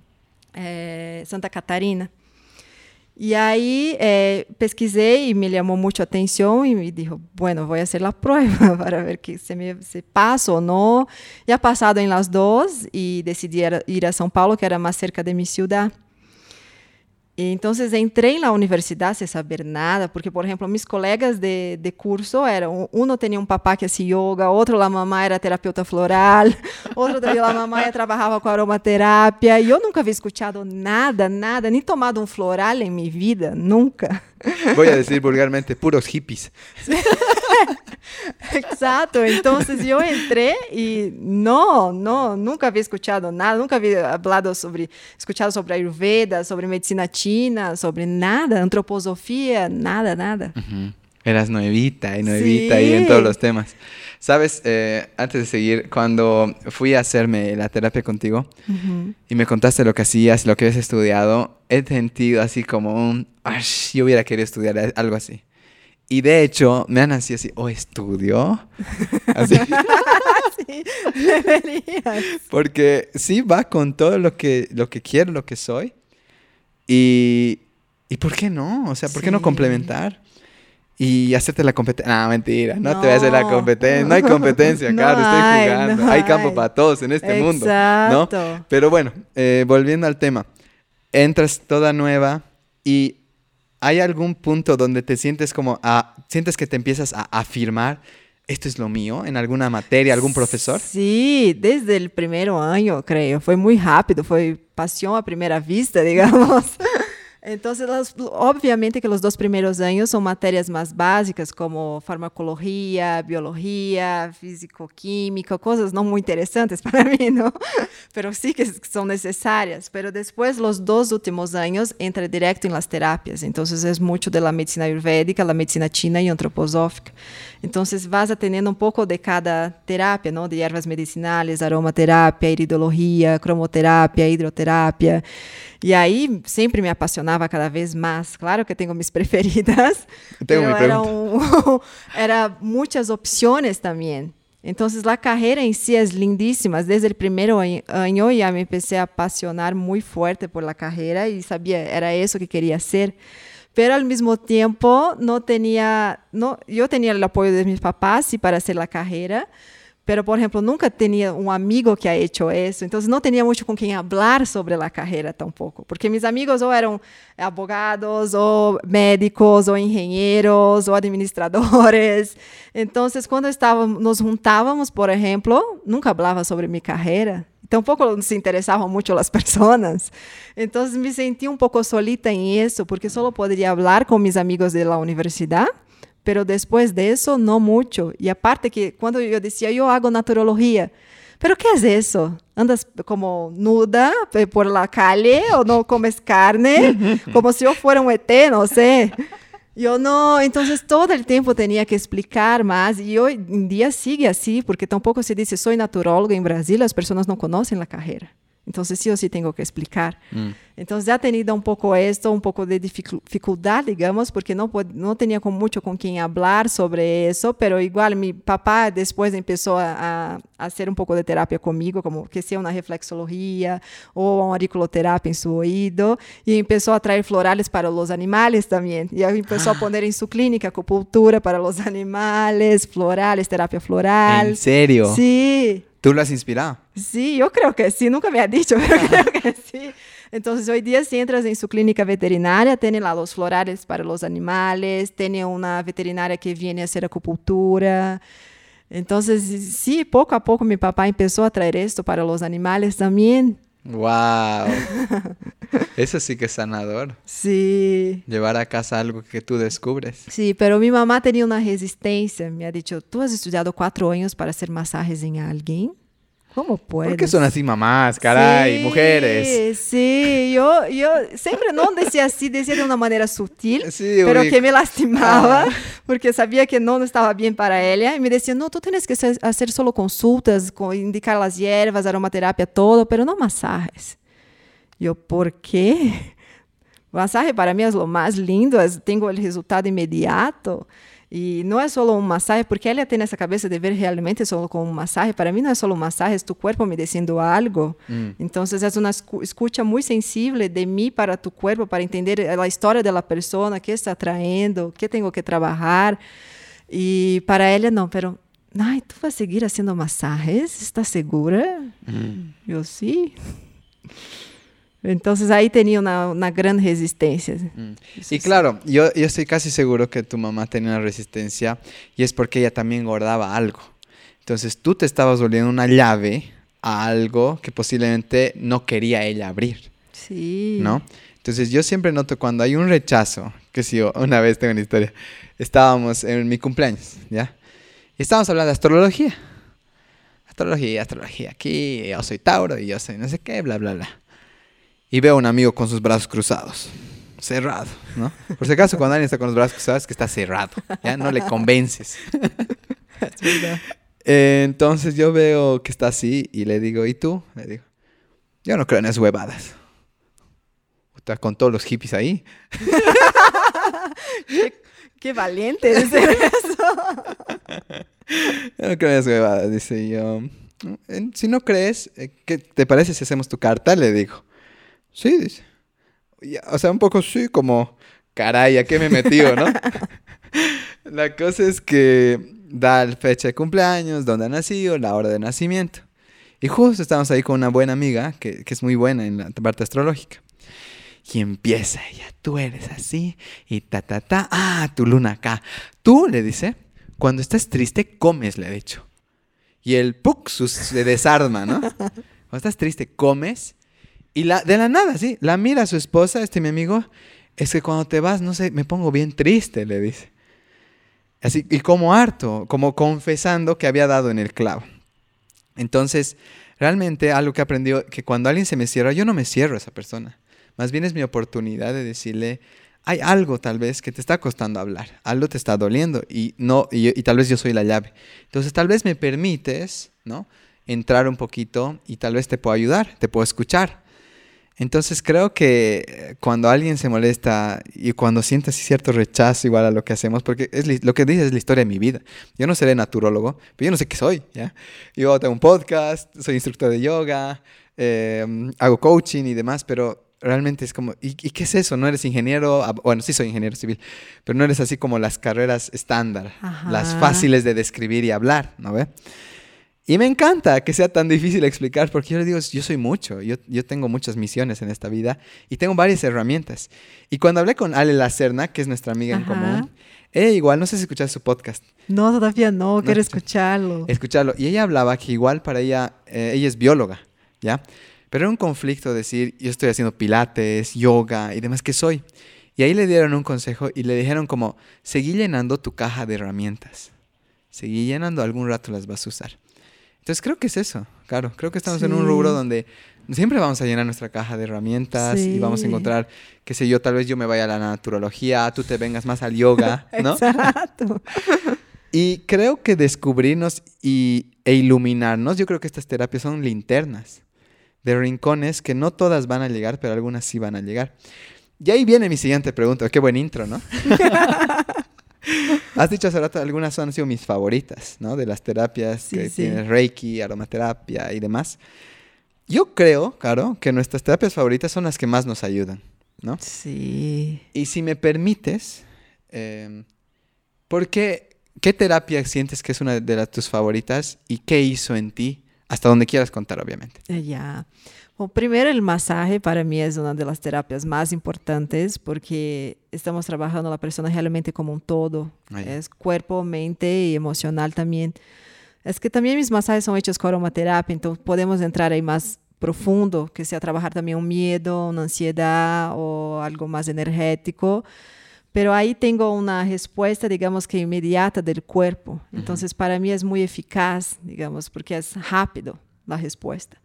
eh, Santa Catarina. E aí eh, pesquisei e me chamou muito a atenção e me disse, bueno, vou fazer a prova para ver que se me se passo ou não. Já passado em las duas e decidi ir- ir a São Paulo, que era mais cerca de minha cidade. E então entrei na universidade sem saber nada, porque, por exemplo, meus colegas de, de curso eram, um tinha um papá que fazia yoga, outro a mamãe era terapeuta floral, outro a mamãe trabalhava com aromaterapia, e eu nunca havia escutado nada, nada, nem tomado um floral em minha vida, nunca. Voy a decir vulgarmente, puros hippies. Exato, então eu entrei e não, não, nunca havia escutado nada, nunca havia falado sobre, escutado sobre Ayurveda, sobre medicina china, sobre nada, antroposofia, nada, nada. Ujú. Eras nuevita y nuevita ahí en Sí. todos los temas. Sabes, Eh, antes de seguir, cuando fui a hacerme la terapia contigo y me contaste lo que hacías, lo que habías estudiado, he sentido así como un, "Ash, yo hubiera querido estudiar algo así. Y de hecho, me han así así, o estudio, así, Sí, deberías. porque sí va con todo lo que, lo que quiero, lo que soy. Y, ¿y por qué no? O sea, ¿por qué no Sí. complementar? Y hacerte la competencia. No, mentira, no, te voy a hacer la No. competencia. No hay competencia, No claro, estoy jugando. no hay campo hay. para todos en este mundo. ¿no? Exacto. Pero bueno, eh, volviendo al tema. Entras toda nueva y ¿hay algún punto donde te sientes como, a, sientes que te empiezas a afirmar esto es lo mío en alguna materia, algún profesor? Sí, desde el primer año, creo. Fue muy rápido, fue pasión a primera vista, digamos. Entonces, los, obviamente que los dos primeros años son materias más básicas como farmacología, biología, físico-química, cosas no muy interesantes para mí, ¿no? Pero sí que son necesarias. Pero después, los dos últimos años, entra directo en las terapias. Entonces, es mucho de la medicina ayurvédica, la medicina china y antroposófica. Entonces, vas atendiendo un poco de cada terapia, ¿no? De hierbas medicinales, aromaterapia, iridología, cromoterapia, hidroterapia. E aí sempre me apaixonava cada vez mais. Claro que tenho minhas preferidas, tenho pero era, um, era muitas opções também. Então, a carreira em si é lindíssima. Desde o primeiro ano já me comecei a apaixonar muito forte por la carreira e sabia era isso que queria ser. Pero al mismo tiempo no tenía, no, yo tenía el apoyo de mis papás y para hacer la carrera, pero por ejemplo nunca tenía un amigo que ha hecho eso, entonces no tenía mucho con quien hablar sobre la carrera tampoco, porque mis amigos o eran abogados o médicos o ingenieros o administradores, entonces cuando estábamos, nos juntábamos, por ejemplo, nunca hablaba sobre mi carrera, tampoco se interessavam muito as pessoas. Então, me senti um pouco solita em isso, porque só poderia falar com meus amigos da universidade pero después de eso no mucho. Y aparte que cuando yo decía, yo hago naturología, pero ¿qué es eso? ¿Andas como nuda por la calle o no comes carne? Como si yo fuera un ET, no sé. Yo no, entonces todo el tiempo tenía que explicar más y hoy en día sigue así, porque tampoco se dice soy naturólogo en Brasil, las personas no conocen la carrera. Entonces sí o sí tengo que explicar. Mm. Entonces ya he tenido un poco esto, un poco de dificultad, digamos, porque no, no tenía con mucho con quien hablar sobre eso, pero igual mi papá después empezó a, a, hacer un poco de terapia conmigo, como que sea una reflexología o una auriculoterapia en su oído, y empezó a traer florales para los animales también. Y empezó a poner en su clínica acupuntura para los animales, florales, terapia floral. ¿En serio? Sí. ¿Tú lo has inspirado? Sí, yo creo que sí, nunca me ha dicho, pero creo que sí. Entonces, hoy día si entras en su clínica veterinaria, tiene lá los florales para los animales, tiene una veterinaria que viene a hacer acupuntura. Entonces, sí, poco a poco mi papá empezó a traer esto para los animales también. ¡Wow! Eso sí que es sanador. Sí. Llevar a casa algo que tú descubres. Sí, pero mi mamá tenía una resistencia. Me ha dicho, ¿tú has estudiado cuatro años para hacer masajes en alguien? ¿Cómo puedes? ¿Por qué son así mamás, caray, sí, mujeres? Sí, yo, yo siempre no decía así, decía de una manera sutil, sí, pero que me lastimaba, Ah. porque sabía que no estaba bien para ella. Y me decía, no, tú tienes que hacer- solo consultas, con- indicar las hierbas, aromaterapia, todo, pero no masajes. Yo, ¿por qué? Masaje para mí es lo más lindo, es- tengo el resultado inmediato. Y no es solo un masaje, porque ella tiene esa cabeza de ver realmente solo con un masaje. Para mí no es solo un masaje, es tu cuerpo me diciendo algo. Entonces es una escu- escucha muy sensible de mí para tu cuerpo, para entender la historia de la persona, qué está trayendo, qué tengo que trabajar. Y para ella no, pero, ay, ¿tú vas a seguir haciendo masajes? ¿Estás segura? Yo sí. Entonces ahí tenía una, una gran resistencia. Eso Y claro, yo, yo estoy casi seguro que tu mamá tenía una resistencia y es porque ella también guardaba algo. Entonces tú te estabas volviendo una llave a algo que posiblemente no quería ella abrir, Sí. ¿no? Entonces yo siempre noto cuando hay un rechazo, que si yo una vez tengo una historia, estábamos en mi cumpleaños, ¿ya? Y estábamos hablando de astrología. Astrología, astrología, aquí yo soy Tauro y yo soy no sé qué, bla, bla, bla. Y veo a un amigo con sus brazos cruzados, cerrado, ¿no? Por si acaso cuando alguien está con los brazos cruzados es que está cerrado, ¿ya? No le convences. Eh, entonces yo veo que está así y le digo, ¿y tú? Le digo, yo no creo en esas huevadas. Puta, con todos los hippies ahí. Qué valiente decir eso. Yo no creo en esas huevadas, dice yo. "En- Si no crees, eh, ¿qué te parece si hacemos tu carta? Le digo. Sí, dice. O sea, un poco sí, como, caray, ¿a qué me he metido, no? la cosa es que da la fecha de cumpleaños, dónde ha nacido, la hora de nacimiento. Y justo estamos ahí con una buena amiga, que, que es muy buena en la parte astrológica. Y empieza ella, tú eres así, y ta, ta, ta, ah, tu luna acá. Tú, le dice, cuando estás triste, comes, le he dicho. Y el puxus se desarma, ¿no? Cuando estás triste, comes. Y la, de la nada, sí, la mira su esposa, este mi amigo, es que cuando te vas, no sé, me pongo bien triste, le dice. Así, y como harto, como confesando que había dado en el clavo. Entonces, realmente algo que aprendió, que cuando alguien se me cierra, yo no me cierro a esa persona. Más bien es mi oportunidad de decirle, hay algo tal vez que te está costando hablar, algo te está doliendo y, no, y, tal vez yo soy la llave. Entonces, tal vez me permites, ¿no? Entrar un poquito y tal vez te puedo ayudar, te puedo escuchar. Entonces creo que eh, cuando alguien se molesta y cuando sientes cierto rechazo igual a lo que hacemos, porque es lo que dices es la historia de mi vida. Yo no seré naturólogo, pero yo no sé qué soy, ¿ya? Yo tengo un podcast, soy instructor de yoga, em, hago coaching y demás, pero realmente es como, ¿y, qué es eso? ¿No eres ingeniero? Ah, bueno, sí soy ingeniero civil, pero no eres así como las carreras estándar, las fáciles de describir y hablar, ¿no ve? Y me encanta que sea tan difícil explicar, porque yo le digo, yo soy mucho, yo, yo tengo muchas misiones en esta vida y tengo varias herramientas. Y cuando hablé con Ale Lacerna, que es nuestra amiga en común, ella igual, no sé si escuchaste su podcast. No, todavía no, quiero escucharlo. Escucharlo. Y ella hablaba que igual para ella, eh, ella es bióloga, ¿ya? Pero era un conflicto decir, yo estoy haciendo pilates, yoga y demás, ¿qué soy? Y ahí le dieron un consejo y le dijeron como, seguí llenando tu caja de herramientas. Seguí llenando, algún rato las vas a usar. Entonces creo que es eso, claro, creo que estamos en un rubro donde siempre vamos a llenar nuestra caja de herramientas y vamos a encontrar, qué sé yo, tal vez yo me vaya a la naturología, tú te vengas más al yoga, ¿no? Exacto. y creo que descubrirnos y, e iluminarnos, yo creo que estas terapias son linternas de rincones que no todas van a llegar, pero algunas sí van a llegar. Y ahí viene mi siguiente pregunta. Qué buen intro, ¿no? Has dicho hace rato, algunas han sido mis favoritas, ¿no? De las terapias que tienes Reiki, aromaterapia y demás. Yo creo, claro, que nuestras terapias favoritas son las que más nos ayudan, ¿no? Sí. Y si me permites, eh, ¿por qué, qué terapia sientes que es una de las, tus favoritas y qué hizo en ti? Hasta donde quieras contar, obviamente. Ya. Bueno, primero, el masaje para mí es una de las terapias más importantes porque estamos trabajando a la persona realmente como un todo. Es cuerpo, mente y emocional también. Es que también mis masajes son hechos con aromaterapia, entonces podemos entrar ahí más profundo, que sea trabajar también un miedo, una ansiedad o algo más energético. Pero ahí tengo una respuesta, digamos que inmediata del cuerpo. Entonces, para mí es muy eficaz, digamos, porque es rápido la respuesta.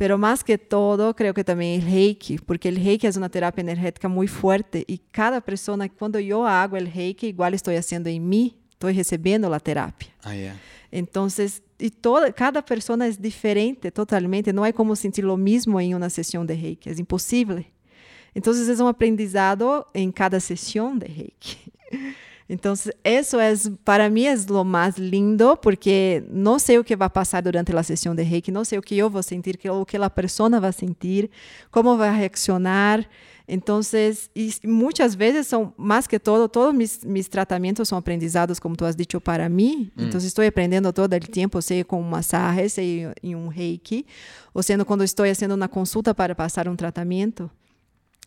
Pero más que todo, creo que también el Reiki, porque el Reiki es una terapia energética muy fuerte y cada persona, cuando yo hago el Reiki, igual estoy haciendo en mí, estoy recibiendo la terapia. Ah, yeah. Entonces, y toda, cada persona es diferente totalmente, no hay como sentir lo mismo en una sesión de Reiki, es imposible. Entonces, es un aprendizado en cada sesión de Reiki. Entonces, eso es, para mí es lo más lindo, porque no sé o que vai passar durante a sessão de Reiki, não sei o que eu vou sentir, o que a pessoa vai sentir, como vai reaccionar. Então, muitas vezes são, mais que todo, todos mis, mis tratamentos são aprendizados, como tu has dicho, para mim. Mm. Então, estou aprendendo todo o tempo, seja com massagem, seja em um reiki, ou sendo quando estou fazendo uma consulta para passar um tratamento.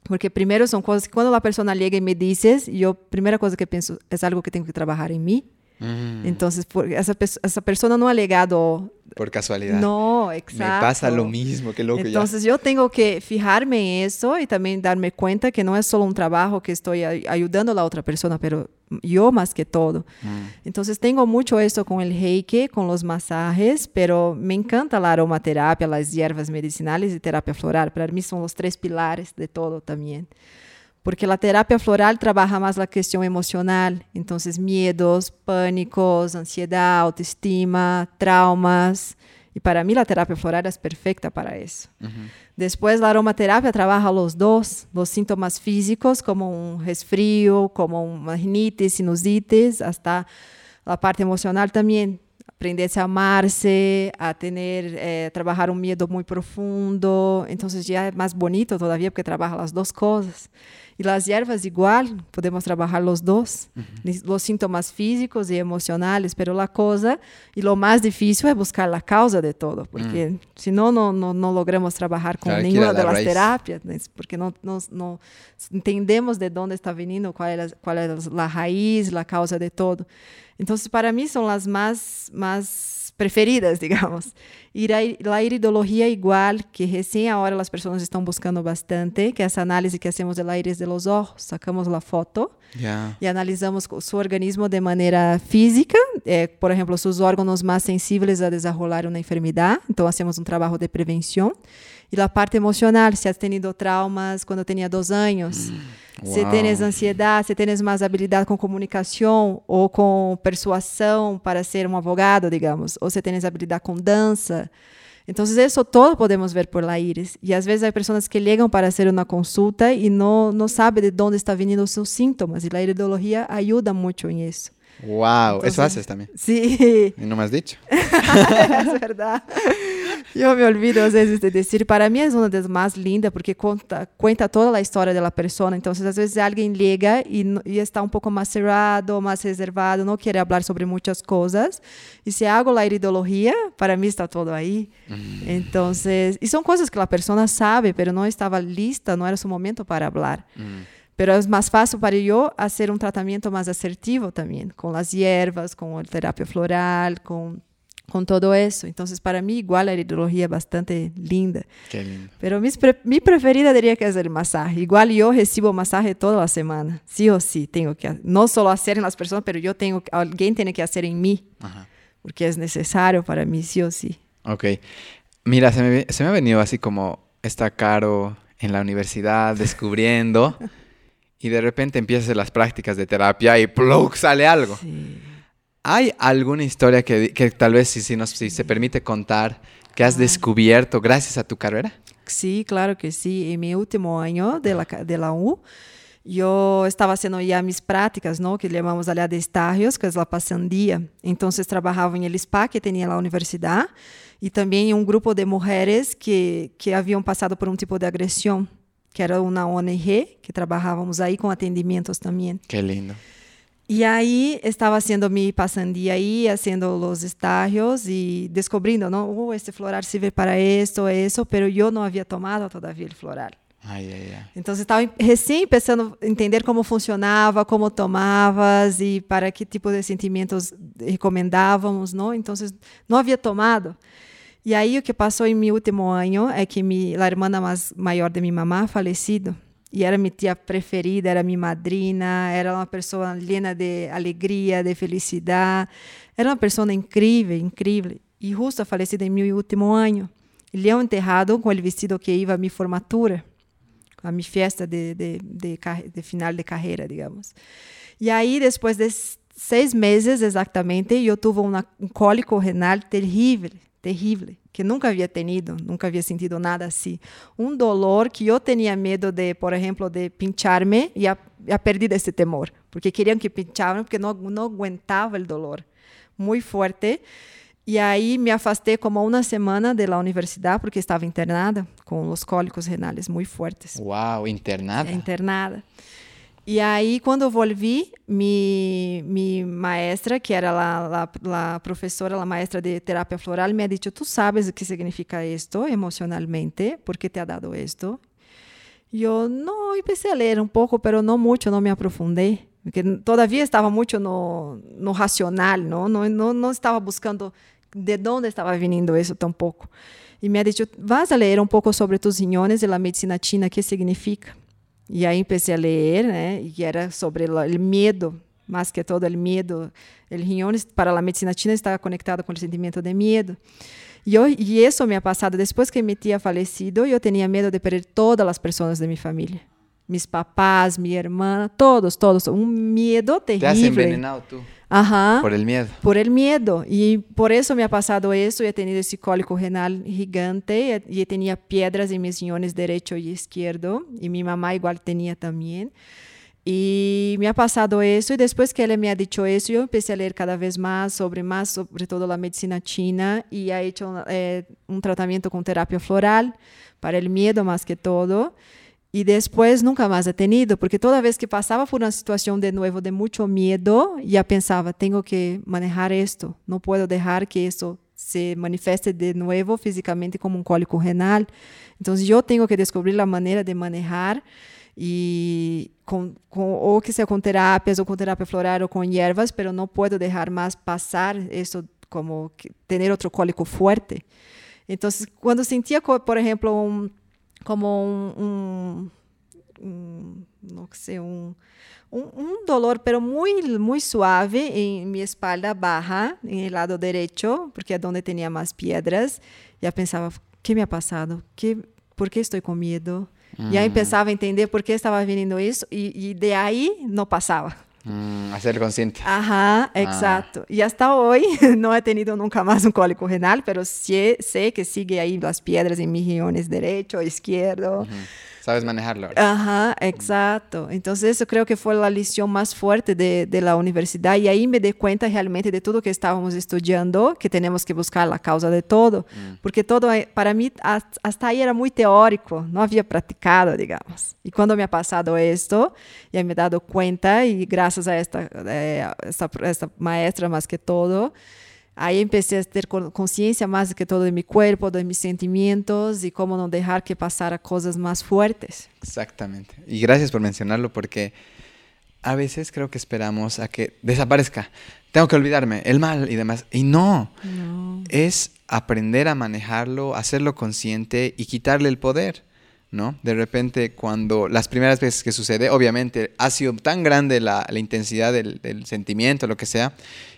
Porque primero son cosas que cuando la persona llega y me dices, yo primera cosa que pienso es algo que tengo que trabajar en mí. Mm. Entonces, esa, esa persona no ha legado por casualidad. No, exacto. Me pasa lo mismo, qué loco. Entonces yo tengo que fijarme en eso y también darme cuenta que no es solo un trabajo que estoy ayudando a la otra persona, pero yo más que todo. Mm. Entonces tengo mucho esto con el reiki, con los masajes, pero me encanta la aromaterapia, las hierbas medicinales y terapia floral. Para mí son los tres pilares de todo también porque la terapia floral trabaja más la cuestión emocional, entonces miedos, pánicos, ansiedad, autoestima, traumas. Y para mí la terapia floral es perfecta para eso. Después la aromaterapia trabaja los dos, los síntomas físicos como un resfrío, como una rinitis, sinusitis, hasta la parte emocional también. Aprenderse a amarse, a tener, eh, trabajar un miedo muy profundo. Entonces ya es más bonito todavía porque trabaja las dos cosas. Y las hierbas igual, podemos trabajar los dos, los síntomas físicos y emocionales, pero la cosa y lo más difícil es buscar la causa de todo, porque mm. si no, no, no logramos trabajar con ninguna de las terapias, porque no, no, no, entendemos de dónde está viniendo, cuál es, cuál es la raíz, la causa de todo. Entonces, para mí son las más, más preferidas, digamos. Y la iridología igual, que recién ahora las personas están buscando bastante, que es análisis que hacemos de la iris de los ojos, sacamos la foto y analizamos su organismo de manera física, eh, por ejemplo, sus órganos más sensibles a desarrollar una enfermedad, entonces hacemos un trabajo de prevención. Y la parte emocional, si has tenido traumas cuando tenía dos años. Mm. Se tens ansiedade, se tens mais habilidade com comunicação ou com persuasão para ser um advogado, digamos, ou se tens habilidade com dança. Então, isso todo podemos ver por la iris. E às vezes há pessoas que chegam para fazer uma consulta e não, não sabem de onde está vindo os seus sintomas. E a iridologia ajuda muito em isso. Wow, Entonces, eso haces también. Sí. Y no me has dicho. es verdad. Yo me olvido a veces de decir, para mí es una de las más lindas porque cuenta, cuenta toda la historia de la persona. Entonces, a veces alguien llega y, y, está un poco más cerrado, más reservado, no quiere hablar sobre muchas cosas. Y si hago la iridología, para mí está todo ahí. Mm. Entonces, y son cosas que la persona sabe, pero no estaba lista, no era su momento para hablar. Mm. Pero es más fácil para yo hacer un tratamiento más asertivo también, con las hierbas, con la terapia floral, con, con todo eso. Entonces, para mí, igual la iridología es bastante linda. Qué lindo. Pero mi, mi preferida diría que es el masaje. Igual yo recibo masaje toda la semana, sí o sí. Tengo que, no solo hacer en las personas, pero yo tengo, alguien tiene que hacer en mí, Ajá. porque es necesario para mí, sí o sí. Ok. Mira, se me, se me ha venido así como está caro en la universidad, descubriendo. y de repente empiezas las prácticas de terapia y ¡plug! sale algo. ¿Hay alguna historia que, que tal vez, si, si, nos, si se permite contar, que has descubierto gracias a tu carrera? Sí, claro que sí. En mi último año de la, de la U, yo estaba haciendo ya mis prácticas, ¿no? que llamamos allá de estágios, que es la pasandía. Entonces trabajaba en el spa que tenía la universidad y también en un grupo de mujeres que, que habían pasado por un tipo de agresión que era uma ONG, que trabalhávamos aí com atendimentos também. Que lindo. E aí estava sendo mi pasandía aí, fazendo os estágios e descobrindo, não, oh, este floral sirve para esto, isso, pero eu não havia tomado todavia o floral. Ai, ai, ai. Então estava recém a entender como funcionava, como tomavas e para que tipo de sentimentos recomendávamos, não? Então não havia tomado. E aí o que passou em meu último ano é que a irmã mais maior de minha mamá falecido e era minha tia preferida, era minha madrina, era uma pessoa llena de alegria, de felicidade, era uma pessoa incrível, incrível. E justo falecida em meu último ano, ele é enterrado com o vestido que ia à minha formatura, a minha festa de, de, de, de final de carreira, digamos. E aí, depois de seis meses exatamente, eu tive um cólico renal terrível, terrível, que nunca havia tenido, nunca havia sentido nada assim. Um dolor que eu tinha medo de, por exemplo, de pinchar-me e a, a perdi esse temor, porque queriam que pinchavam, porque não, não aguentava o dolor. Muito forte. E aí me afastei como uma semana da universidade, porque estava internada com os cólicos renais muito fortes. Uau, internada? É, internada. E aí, quando eu volvi, mi, mi maestra, que era a, a professora, a maestra de terapia floral, me ha dicho, tu sabes o que significa esto emocionalmente? ¿Por qué te ha dado esto? E eu, não, empecé a ler um pouco, pero não muito, não me aprofundei. Porque todavia estava muito no, no racional, não? Não, não, não estava buscando de onde estava vindo isso tão pouco. E me ha dicho, vas a ler um pouco sobre tus riñones e a medicina china, que significa? E aí comecei a ler, né? E era sobre o medo, mais que todo o medo. O riñón para a medicina china está conectado com o sentimento de medo. E, eu, e isso me ha passado depois que minha tia falecido, eu tinha medo de perder todas as pessoas de minha família. Mis papás, minha irmã, todos, todos. Um medo terrível. Te has envenenado tu? Ajá. Por el miedo. Por el miedo. Y por eso me ha pasado eso. He tenido ese cólico renal gigante y tenía piedras en mis riñones derecho y izquierdo. Y mi mamá igual tenía también. Y me ha pasado eso y después que él me ha dicho eso, yo empecé a leer cada vez más sobre más, sobre todo la medicina china y ha hecho eh, un tratamiento con terapia floral para el miedo más que todo. Y después nunca más he tenido, porque toda vez que pasaba por una situación de nuevo de mucho miedo, ya pensaba, tengo que manejar esto, no puedo dejar que esto se manifieste de nuevo físicamente como un cólico renal. Entonces yo tengo que descubrir la manera de manejar y con, con, o que sea con terapias o con terapia floral o con hierbas, pero no puedo dejar más pasar esto como tener otro cólico fuerte. Entonces, cuando sentía, por ejemplo, un, como un, un, un no sé, un, un, dolor, pero muy, muy suave en mi espalda baja, en el lado derecho, porque es donde tenía más piedras. Ya pensaba, ¿qué me ha pasado? ¿Qué, ¿Por qué estoy con miedo? Mm. Ya empezaba a entender por qué estaba viniendo eso y, y de ahí no pasaba. Mm, hacer consciente. Ajá, ah. exacto. Y hasta hoy no he tenido nunca más un cólico renal, pero sé, sé que sigue ahí las piedras en mis riñones derecho, izquierdo. Sabes manejarlo. Ajá, exacto. Entonces, eso creo que fue la lección más fuerte de, de, la universidad. Y ahí me di cuenta realmente de todo que estábamos estudiando, que tenemos que buscar la causa de todo. Mm. Porque todo, para mí, hasta ahí era muy teórico, no había practicado, digamos. Y cuando me ha pasado esto, ya me he dado cuenta, y gracias a esta, eh, esta, esta maestra más que todo, Ahí empecé a tener conciencia más que todo de mi cuerpo, de mis sentimientos y cómo no dejar que pasara cosas más fuertes. Exactamente. Y gracias por mencionarlo porque a veces creo que esperamos a que desaparezca. Tengo que olvidarme, el mal y demás. Y no, no. es aprender a manejarlo, hacerlo consciente y quitarle el poder. ¿No? De repente, cuando las primeras veces que sucede, obviamente ha sido tan grande la, intensidad del, sentimiento, lo que sea,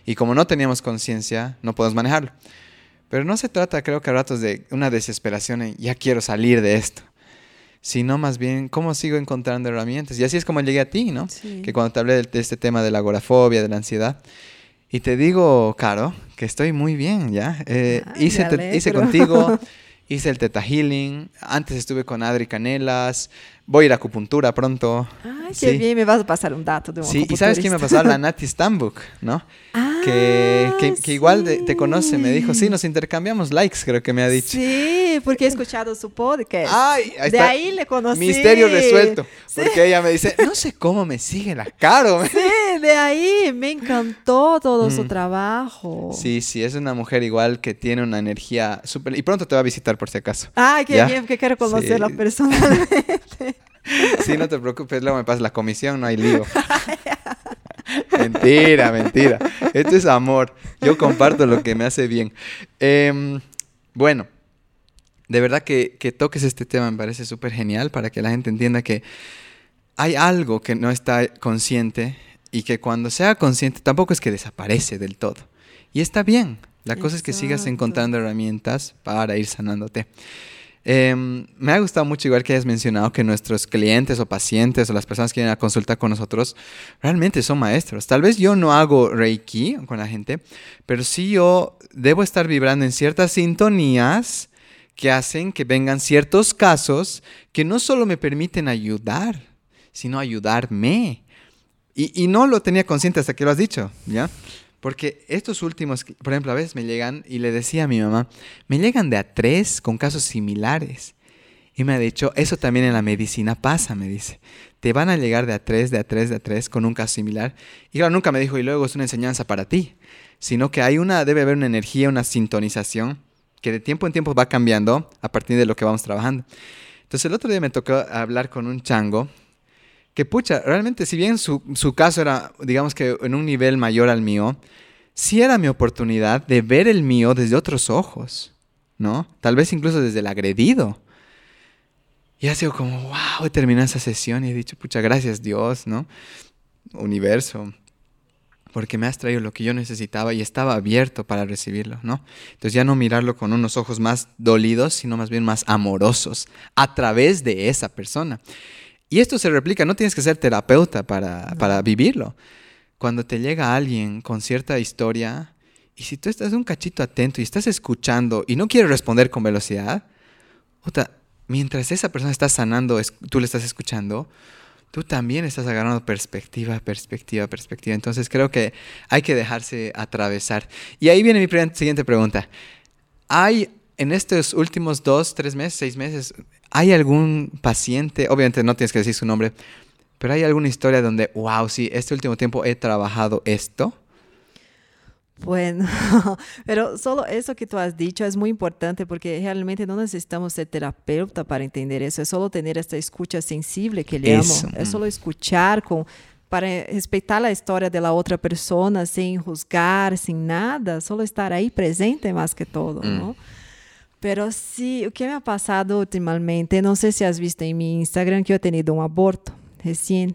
y como no teníamos conciencia, no podemos manejarlo. Pero no se trata, creo que a ratos, de una desesperación en ya quiero salir de esto, sino más bien cómo sigo encontrando herramientas. Y así es como llegué a ti, ¿no? Que cuando te hablé de, este tema de la agorafobia, de la ansiedad, y te digo, Caro, que estoy muy bien, ¿ya? Eh, hice, hice contigo hice el Teta Healing, antes estuve con Adri Canelas, voy a ir a acupuntura pronto. Ay, qué bien, me vas a pasar un dato de un Sí, y ¿sabes quién me pasó? La Nati Stambuk, ¿no? Ah, que, que, igual te conoce, me dijo, sí, nos intercambiamos likes, creo que me ha dicho. Sí, porque he escuchado su podcast. Ay, ahí de ahí le conocí. Misterio resuelto, porque ella me dice, no sé cómo me sigue la Caro. Sí, de ahí, me encantó todo su mm. trabajo. Sí, sí, es una mujer igual que tiene una energía súper... Y pronto te va a visitar por si acaso. Ay, qué bien, que quiero conocerla personalmente. Sí, no te preocupes, luego me pasa la comisión, no hay lío. mentira, mentira. Esto es amor. Yo comparto lo que me hace bien. Em, bueno, de verdad que, que, toques este tema me parece súper genial para que la gente entienda que hay algo que no está consciente y que cuando sea consciente tampoco es que desaparece del todo. Y está bien. La cosa es que sigas encontrando herramientas para ir sanándote. Em, me ha gustado mucho, igual que hayas mencionado, que nuestros clientes o pacientes o las personas que vienen a consultar con nosotros realmente son maestros. Tal vez yo no hago Reiki con la gente, pero sí yo debo estar vibrando en ciertas sintonías que hacen que vengan ciertos casos que no solo me permiten ayudar, sino ayudarme. Y, y no lo tenía consciente hasta que lo has dicho, ¿ya? Porque estos últimos, por ejemplo, a veces me llegan, y le decía a mi mamá, me llegan de a tres con casos similares. Y me ha dicho, eso también en la medicina pasa, me dice. Te van a llegar de a tres, de a tres, de a tres con un caso similar. Y claro, nunca me dijo, y luego es una enseñanza para ti. Sino que hay una, debe haber una energía, una sintonización que de tiempo en tiempo va cambiando a partir de lo que vamos trabajando. Entonces el otro día me tocó hablar con un chango que pucha, realmente si bien su, su, caso era, digamos que en un nivel mayor al mío, sí era mi oportunidad de ver el mío desde otros ojos, ¿no? Tal vez incluso desde el agredido. Y ha sido como, wow, he terminado esa sesión y he dicho, pucha, gracias Dios, ¿no? Universo, porque me has traído lo que yo necesitaba y estaba abierto para recibirlo, ¿no? Entonces ya no mirarlo con unos ojos más dolidos, sino más bien más amorosos, a través de esa persona. Y esto se replica, no tienes que ser terapeuta para, vivirlo. Cuando te llega alguien con cierta historia, y si tú estás un cachito atento y estás escuchando y no quieres responder con velocidad, mientras esa persona está sanando, tú le estás escuchando, tú también estás agarrando perspectiva, perspectiva, perspectiva. Entonces creo que hay que dejarse atravesar. Y ahí viene mi siguiente pregunta. ¿Hay en estos últimos dos, tres meses, seis meses, ¿Hay algún paciente, obviamente no tienes que decir su nombre, pero hay alguna historia donde, wow, sí, este último tiempo he trabajado esto? Bueno, pero solo eso que tú has dicho es muy importante porque realmente no necesitamos ser terapeuta para entender eso, es solo tener esta escucha sensible que le amo, es solo escuchar con para respeitar a história da outra pessoa sem juzgar, sem nada, só estar aí presente mais que todo, mm. ¿no? Pero sí, o que me ha passado ultimamente, não sei se has visto em meu Instagram que eu he tenido um aborto recém.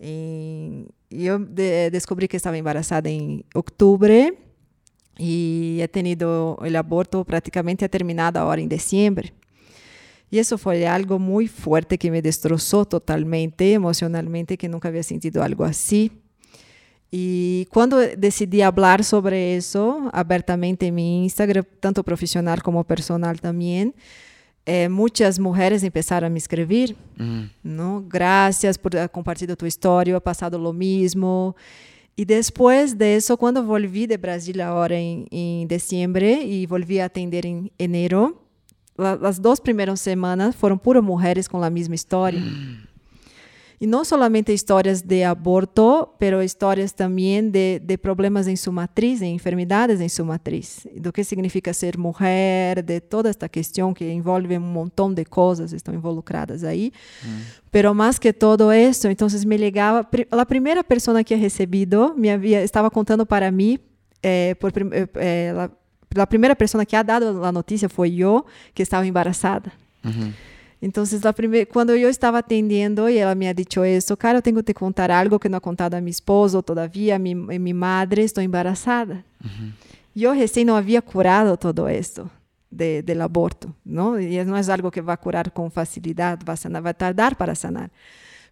E eu de descobri que estava embarazada em outubro e he tenido o aborto praticamente terminado agora em dezembro. Y eso fue algo muy fuerte que me destrozó totalmente emocionalmente, que nunca había sentido algo así. Y cuando decidí hablar sobre eso abiertamente en mi Instagram, tanto profesional como personal también, eh, muchas mujeres empezaron a me escribir, mm. ¿no? Gracias por haber compartido tu historia, ha pasado lo mismo. Y después de eso, cuando volví de Brasil ahora en, en diciembre y volví a atender en enero, las dos primeras semanas fueron puras mujeres con la misma historia. Mm. Y no solamente historias de aborto, pero historias también de, de, problemas en su matriz, de enfermedades en su matriz, de qué significa ser mujer, de toda esta cuestión que envolve un montón de cosas, están involucradas ahí. Mm. Pero más que todo eso, entonces me llegaba, la primera persona que he recibido me había, estaba contando para mí, eh, por, eh, eh, la, a primeira pessoa que ha dado a notícia foi eu, que estava embaraçada. Uhum. Então, quando eu estava atendendo e ela me ha dicho isso, cara, eu tenho que te contar algo que não ha contado a minha esposa, ou todavia, a minha, minha madre, estou embaraçada. Uhum. Eu recém não havia curado todo isso de, del aborto, não? E não é algo que vai curar com facilidade, vai, sanar, vai tardar para sanar.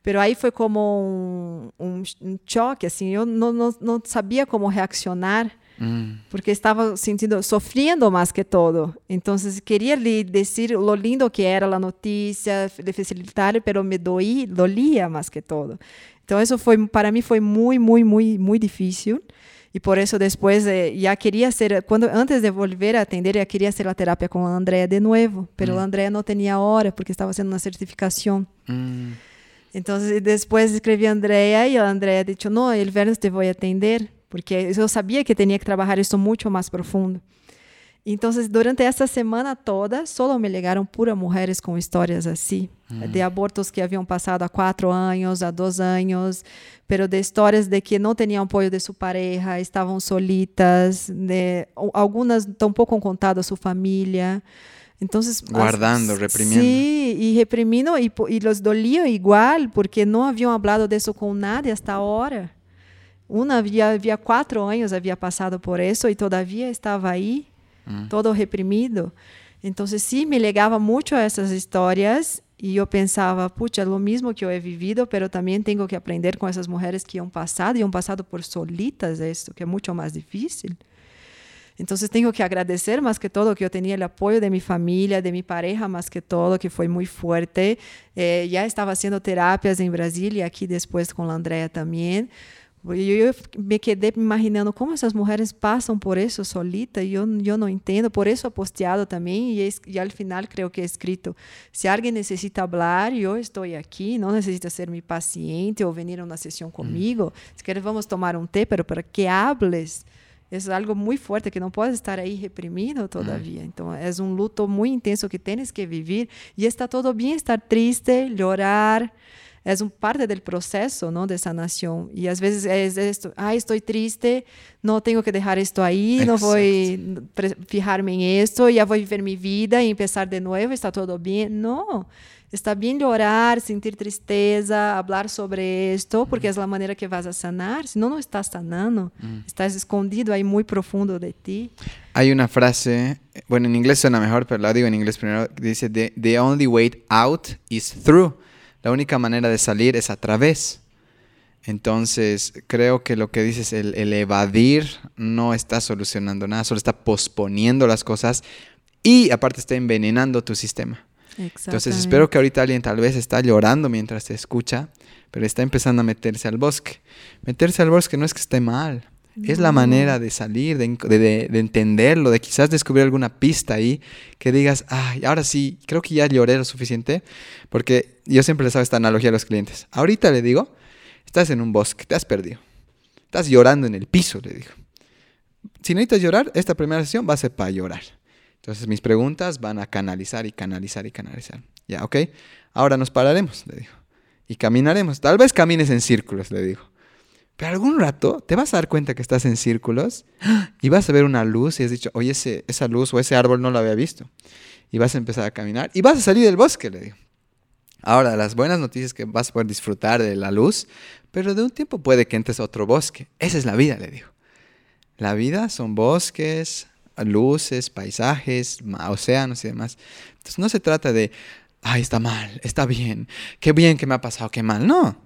Pero aí foi como um, um, um choque, assim, eu não, não, não sabia como reaccionar Mm. porque estava sentindo, sofrendo mais que todo. Então, queria lhe dizer lo lindo que era a notícia, de facilitar, pero me doí, doía mais que todo. Então, isso foi para mim foi muito, muito, muito, muito difícil. E por isso depois eh, já queria ser, quando antes de volver a atender, já queria ser a terapia com a Andrea de novo, pero mm. a Andrea não tinha hora porque estava fazendo uma certificação. Mm. Então, depois escrevi a Andrea e a Andrea disse: "Não, el viernes te vou atender." Porque eu sabia que tinha que trabalhar isso muito mais profundo. Então, durante essa semana toda, só me ligaram puras mulheres com histórias assim, uhum. de abortos que haviam passado há quatro anos, há dois anos, pero de histórias de que não tinham apoio de sua pareja, estavam solitas, de, algumas tampouco contadas a sua família. Então, guardando, reprimindo. Sim, e reprimindo e, e los dolia igual, porque não haviam falado disso com nadie hasta agora. Uma havia, havia quatro anos havia passado por isso e todavia estava aí, hum. todo reprimido. Então, sim, me ligava muito a essas histórias e eu pensava, puxa, é o mesmo que eu he vivido, mas também tenho que aprender com essas mulheres que iam passado, iam passado por solitas, isso que é muito mais difícil. Então, tenho que agradecer mais que todo que eu tinha o apoio de minha família, de minha pareja, mais que todo, que foi muito forte. Eh, já estava fazendo terapias em Brasília, aqui depois com a Andrea também. E eu me quedei imaginando como essas mulheres passam por isso solita e eu, eu não entendo. Por isso, posteado também e, e ao final creio que é escrito: se alguém necessita falar, eu estou aqui. Não necessita ser meu paciente ou vir a uma sessão comigo. Hum. Se quer, vamos tomar um té, pero para que hables. Isso é algo muito forte que não pode estar aí reprimido todavia. Hum. Então, é um luto muito intenso que tens que viver. E está todo bem estar triste, chorar é um parte do processo não de sanação e às vezes é isto ah estou triste não tenho que deixar isto aí não vou fijar-me em isto já vou viver minha vida e começar de novo está tudo bem não está bem orar sentir tristeza falar sobre isto porque é a maneira que vas a sanar. Senão não estás sanando mm. estás escondido aí muito profundo de ti. Hay una frase, bueno, en inglés suena mejor, pero la digo en inglés primero, dice, the, the only way out is through. La única manera de salir es a través. Entonces, creo que lo que dices, el, el evadir no está solucionando nada, solo está posponiendo las cosas y aparte está envenenando tu sistema. Entonces, espero que ahorita alguien tal vez está llorando mientras te escucha, pero está empezando a meterse al bosque. Meterse al bosque no es que esté mal, Es la manera de salir, de, de, de, entenderlo, de quizás descubrir alguna pista ahí que digas, ay, ahora sí, creo que ya lloré lo suficiente. Porque yo siempre les hago esta analogía a los clientes. Ahorita le digo, estás en un bosque, te has perdido. Estás llorando en el piso, le digo. Si necesitas llorar, esta primera sesión va a ser para llorar. Entonces mis preguntas van a canalizar y canalizar y canalizar. Ya, ¿ok? Ahora nos pararemos, le digo. Y caminaremos. Tal vez camines en círculos, le digo. Pero algún rato te vas a dar cuenta que estás en círculos y vas a ver una luz y has dicho, oye, ese, esa luz o ese árbol no lo había visto. Y vas a empezar a caminar y vas a salir del bosque, le digo. Ahora, las buenas noticias es que vas a poder disfrutar de la luz, pero de un tiempo puede que entres a otro bosque. Esa es la vida, le digo. La vida son bosques, luces, paisajes, océanos y demás. Entonces no se trata de, ay, está mal, está bien, qué bien que me ha pasado, qué mal. No,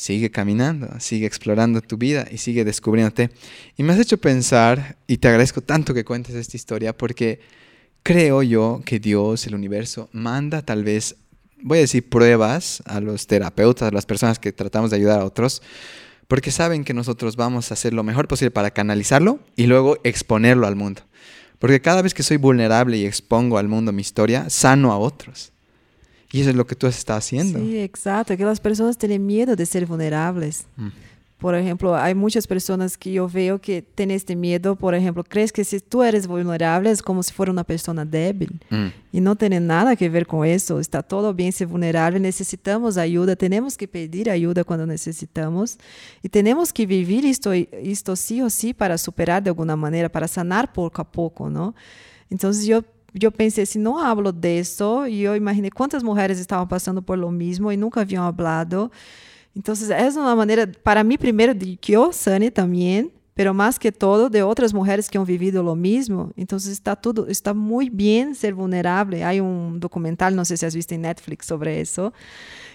sigue caminando, sigue explorando tu vida y sigue descubriéndote. Y me has hecho pensar, y te agradezco tanto que cuentes esta historia, porque creo yo que Dios, el universo, manda tal vez, voy a decir, pruebas a los terapeutas, a las personas que tratamos de ayudar a otros, porque saben que nosotros vamos a hacer lo mejor posible para canalizarlo y luego exponerlo al mundo. Porque cada vez que soy vulnerable y expongo al mundo mi historia, sano a otros. Y eso es lo que tú estado haciendo. Sí, exacto, que las personas tienen miedo de ser vulnerables. Mm. Por ejemplo, hay muchas personas que yo veo que tienen este miedo, por ejemplo, crees que si tú eres vulnerable es como si fuera una persona débil. Mm. Y no tiene nada que ver con eso. Está todo bien ser vulnerable, necesitamos ayuda, tenemos que pedir ayuda cuando necesitamos. Y tenemos que vivir esto, esto sí o sí para superar de alguna manera, para sanar poco a poco, ¿no? Entonces yo yo pensé, si no hablo de eso, y yo imaginé cuántas mujeres estaban pasando por lo mismo y nunca habían hablado. Entonces, es una manera, para mí, primero, de que yo sane también, pero más que todo, de otras mujeres que han vivido lo mismo. Entonces, está todo, está muy bien ser vulnerable. Hay un documental, no sé si has visto en Netflix sobre eso,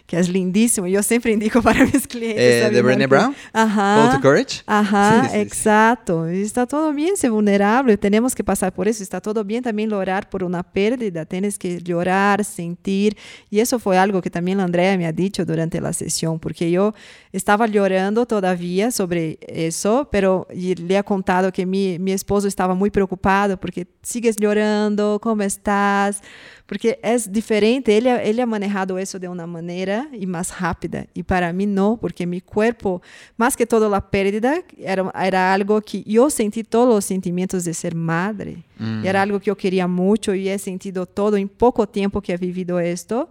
que es lindísimo. Yo siempre indico para mis clientes. Eh, ¿De Brené Brown? Ajá. Call to Courage. Ajá, exacto. Está todo bien ser vulnerable. Tenemos que pasar por eso. Está todo bien también llorar por una pérdida. Tienes que llorar, sentir. Y eso fue algo que también Andrea me ha dicho durante la sesión, porque yo estaba llorando todavía sobre eso, pero le ha contado que mi, mi esposo estaba muy preocupado porque sigues llorando, ¿cómo estás? Porque é diferente. Ele, ele ha manejado isso de uma maneira e mais rápida. E para mim não, porque meu corpo, mais que toda a pérdida, era, era algo que eu senti todos os sentimentos de ser madre. Mm. Era algo que eu queria muito e he sentido todo em pouco tempo que he vivido isto.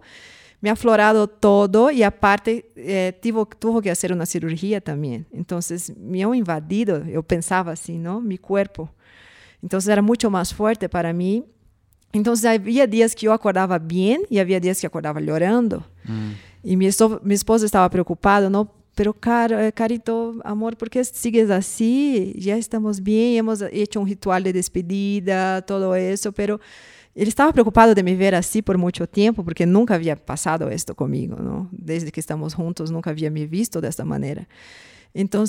Me ha florado todo e aparte eh, tive, tuvo que fazer uma cirurgia também. Então, me han invadido, eu pensava assim, não? Meu corpo. Então, era muito mais forte para mim então, havia dias que eu acordava bem e havia dias que acordava chorando. Hum. E minha, minha esposa estava preocupada, não? Pero, cara, Carito, amor, por que sigues assim? Já estamos bem, hemos hecho um ritual de despedida, todo isso, pero ele estava preocupado de me ver assim por muito tempo, porque nunca havia passado isto comigo, não? Desde que estamos juntos, nunca havia me visto desta maneira. Então,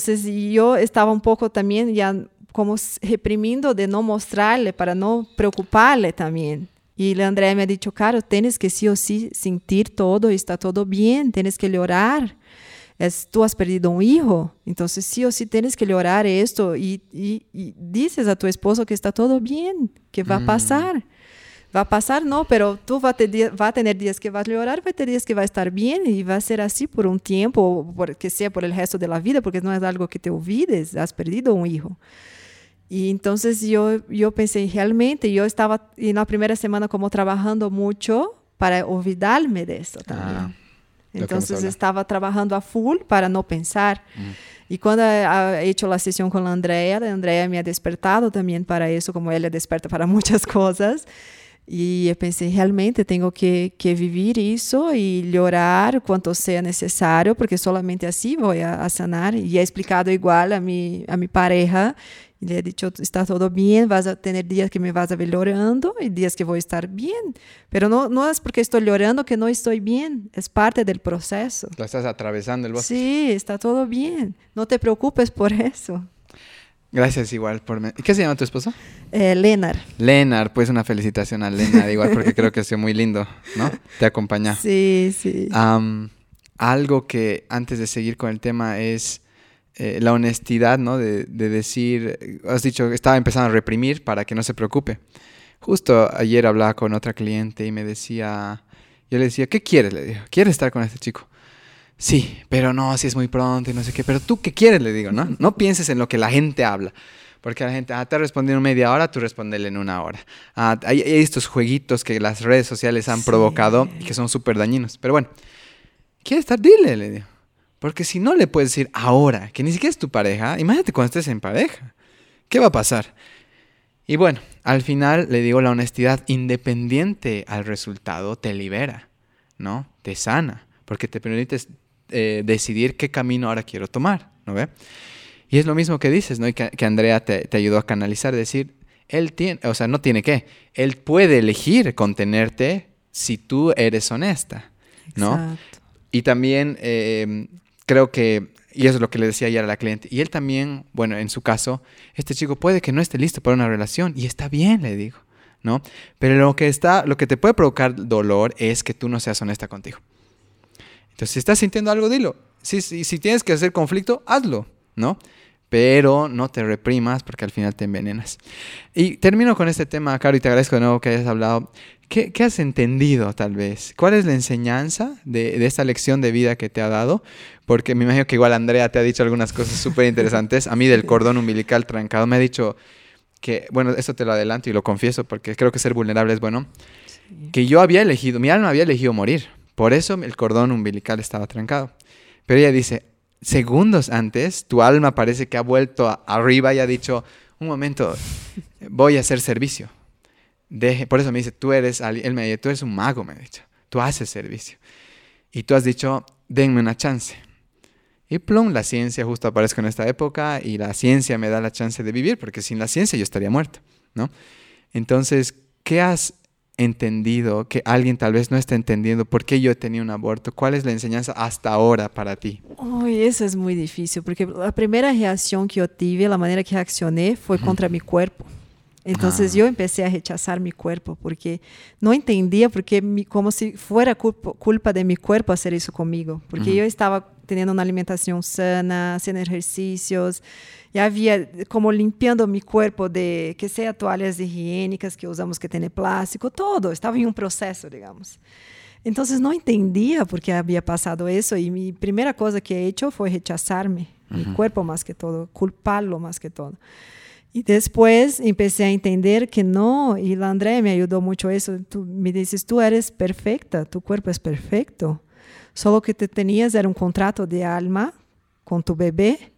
eu estava um pouco também já como reprimindo de no mostrarle para no preocuparle también. Y Andrea me ha dicho, claro, tienes que sí o sí sentir todo, está todo bien, tienes que llorar. Es, tú has perdido un hijo, entonces sí o sí tienes que llorar esto y, y, y dices a tu esposo que está todo bien, que va mm. a pasar. Va a pasar, no, pero tú va a, va a tener días que vas a llorar, va a tener días que va a estar bien y va a ser así por un tiempo, por, que sea por el resto de la vida, porque no es algo que te olvides, has perdido un hijo. E então eu eu pensei realmente, eu estava e na primeira semana como trabalhando muito para olvidar-me disso também. Ah, então estava trabalhando a full para não pensar. Hum. E quando he hecho a sessão com a Andrea, a Andrea me ha despertado também para isso, como ela desperta para muitas coisas. E eu pensei, realmente tenho que, que viver isso e chorar quanto seja necessário, porque solamente assim vou a, a sanar. E é explicado igual a minha a mi pareja Y le he dicho, está todo bien, vas a tener días que me vas a ver llorando y días que voy a estar bien. Pero no, no es porque estoy llorando que no estoy bien, es parte del proceso. Lo estás atravesando el bosque. Sí, está todo bien. No te preocupes por eso. Gracias igual por... ¿Y qué se llama tu esposo? Eh, Lenar. Lenar, pues una felicitación a Lenar igual porque creo que ha sido muy lindo, ¿no? Te acompaña. Sí, sí. algo que antes de seguir con el tema es eh, la honestidad, ¿no? De, de, decir, has dicho, estaba empezando a reprimir para que no se preocupe. Justo ayer hablaba con otra cliente y me decía, yo le decía, ¿qué quieres? Le digo, ¿quieres estar con este chico? Sí, pero no, si es muy pronto y no sé qué. Pero tú, ¿qué quieres? Le digo, ¿no? No pienses en lo que la gente habla. Porque la gente, ah, te ha respondido en media hora, tú respondele en una hora. Ah, hay, estos jueguitos que las redes sociales han provocado y que son súper dañinos. Pero bueno, ¿quieres estar? Dile, le digo. Porque si no le puedes decir ahora, que ni siquiera es tu pareja, imagínate cuando estés en pareja. ¿Qué va a pasar? Y bueno, al final le digo, la honestidad independiente al resultado te libera, ¿no? Te sana, porque te permite eh, decidir qué camino ahora quiero tomar, ¿no ve? Y es lo mismo que dices, ¿no? Y que, Andrea te, ayudó a canalizar, decir, él tiene, o sea, no tiene que, él puede elegir contenerte si tú eres honesta, ¿no? Exacto. Y también eh, creo que y es lo que le decía ayer a la cliente. Y él también, bueno, en su caso, este chico puede que no esté listo para una relación y está bien, le digo, ¿no? Pero lo que está, lo que te puede provocar dolor es que tú no seas honesta contigo. Entonces, si estás sintiendo algo, dilo. Si, si, si tienes que hacer conflicto, hazlo, ¿no? Pero no te reprimas porque al final te envenenas. Y termino con este tema, Caro, y te agradezco de nuevo que hayas hablado. ¿Qué, has entendido tal vez? ¿Cuál es la enseñanza de, de, esta lección de vida que te ha dado? Porque me imagino que igual Andrea te ha dicho algunas cosas súper interesantes. A mí del cordón umbilical trancado me ha dicho que, bueno, eso te lo adelanto y lo confieso porque creo que ser vulnerable es bueno, que yo había elegido, mi alma había elegido morir. Por eso el cordón umbilical estaba trancado. Pero ella dice, segundos antes, tu alma parece que ha vuelto arriba y ha dicho, un momento, voy a hacer servicio Deje, por eso me dice, tú eres, él me tú eres un mago, me ha dicho, tú haces servicio. Y tú has dicho, denme una chance. Y plum, la ciencia justo aparece en esta época y la ciencia me da la chance de vivir, porque sin la ciencia yo estaría muerto, ¿no? Entonces, ¿qué has entendido que alguien tal vez no está entendiendo por qué yo tenido un aborto? ¿Cuál es la enseñanza hasta ahora para ti? Uy, eso es muy difícil, porque la primera reacción que yo tuve, la manera que reaccioné fue contra mi cuerpo. Entonces ah. yo empecé a rechazar mi cuerpo porque no entendía porque mi, como si fuera culpa, culpa, de mi cuerpo hacer eso conmigo, porque yo estaba teniendo una alimentación sana, haciendo ejercicios, ya había como limpiando mi cuerpo de que sea toallas higiénicas que usamos que tiene plástico, todo, estaba en un proceso, digamos. Entonces no entendía por qué había pasado eso y mi primera cosa que he hecho fue rechazarme, mi cuerpo más que todo, culparlo más que todo. Y después empecé a entender que no, y la Andrea me ayudó mucho eso. Tú me dices, tú eres perfecta, tu cuerpo es perfecto. Solo que te tenías era un contrato de alma con tu bebé.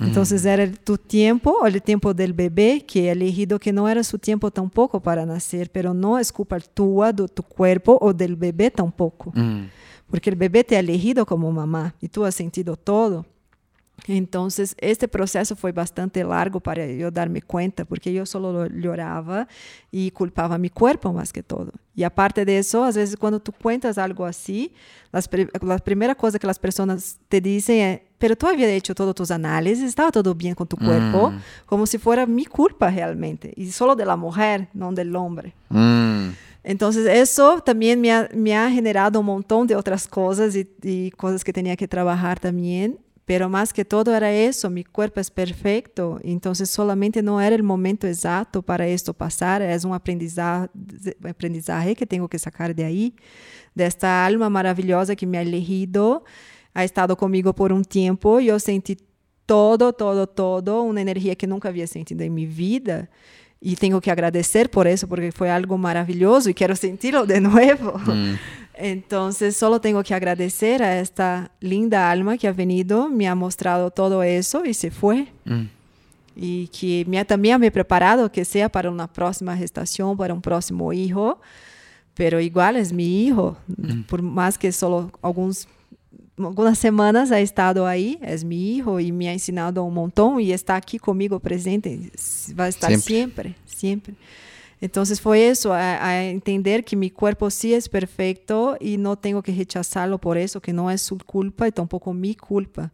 Entonces era tu tiempo o el tiempo del bebé que he elegido que no era su tiempo tampoco para nacer, pero no es culpa tuya, de tu cuerpo o del bebé tampoco. Porque el bebé te ha elegido como mamá y tú has sentido todo. Entonces, este processo foi bastante largo para eu dar-me conta, porque eu só llorava e culpava meu corpo mais que todo. E a parte disso, às vezes, quando tu cuentas algo assim, a primeira coisa que as pessoas te dizem é: Pero tu havia hecho todas tus análises, estava tudo bem com tu corpo, mm. como se fosse minha culpa realmente, e só de la mujer, não del hombre. Mm. Entonces, eso también me ha, me ha, generado un montón de otras cosas y, y cosas que tenía que trabajar también. Pero más que todo era eso, mi cuerpo es perfecto, entonces solamente no era el momento exacto para esto pasar, es un aprendizaje, aprendizaje que tengo que sacar de ahí, de esta alma maravillosa que me ha elegido, ha estado conmigo por un tiempo, yo sentí todo, todo, todo, una energía que nunca había sentido en mi vida. Y tengo que agradecer por eso, porque fue algo maravilloso y quiero sentirlo de nuevo. Mm. Entonces, solo tengo que agradecer a esta linda alma que ha venido, me ha mostrado todo eso y se fue. Mm. Y que me, también me ha preparado que sea para una próxima gestación, para un próximo hijo. Pero igual es mi hijo, mm. por más que solo alguns, algunas semanas ha estado ahí, es mi hijo y me ha enseñado un montón y está aquí conmigo presente, va a estar siempre, siempre. siempre. Entonces fue eso, a, entender que mi cuerpo sí es perfecto y no tengo que rechazarlo por eso, que no es su culpa y tampoco mi culpa.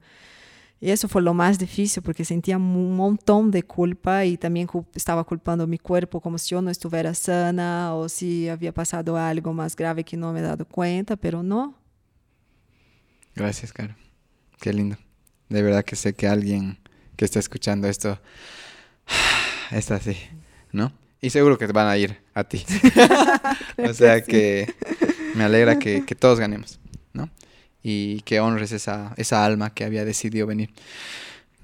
Y eso fue lo más difícil porque sentía un montón de culpa y también estaba culpando mi cuerpo como si yo no estuviera sana o si había pasado algo más grave que no me he dado cuenta, pero no. Gracias, Caro. Qué lindo. De verdad que sé que alguien que está escuchando esto está así, ¿no? Y seguro que te van a ir a ti. o sea que me alegra que, todos ganemos, ¿no? Y que honres esa, esa alma que había decidido venir.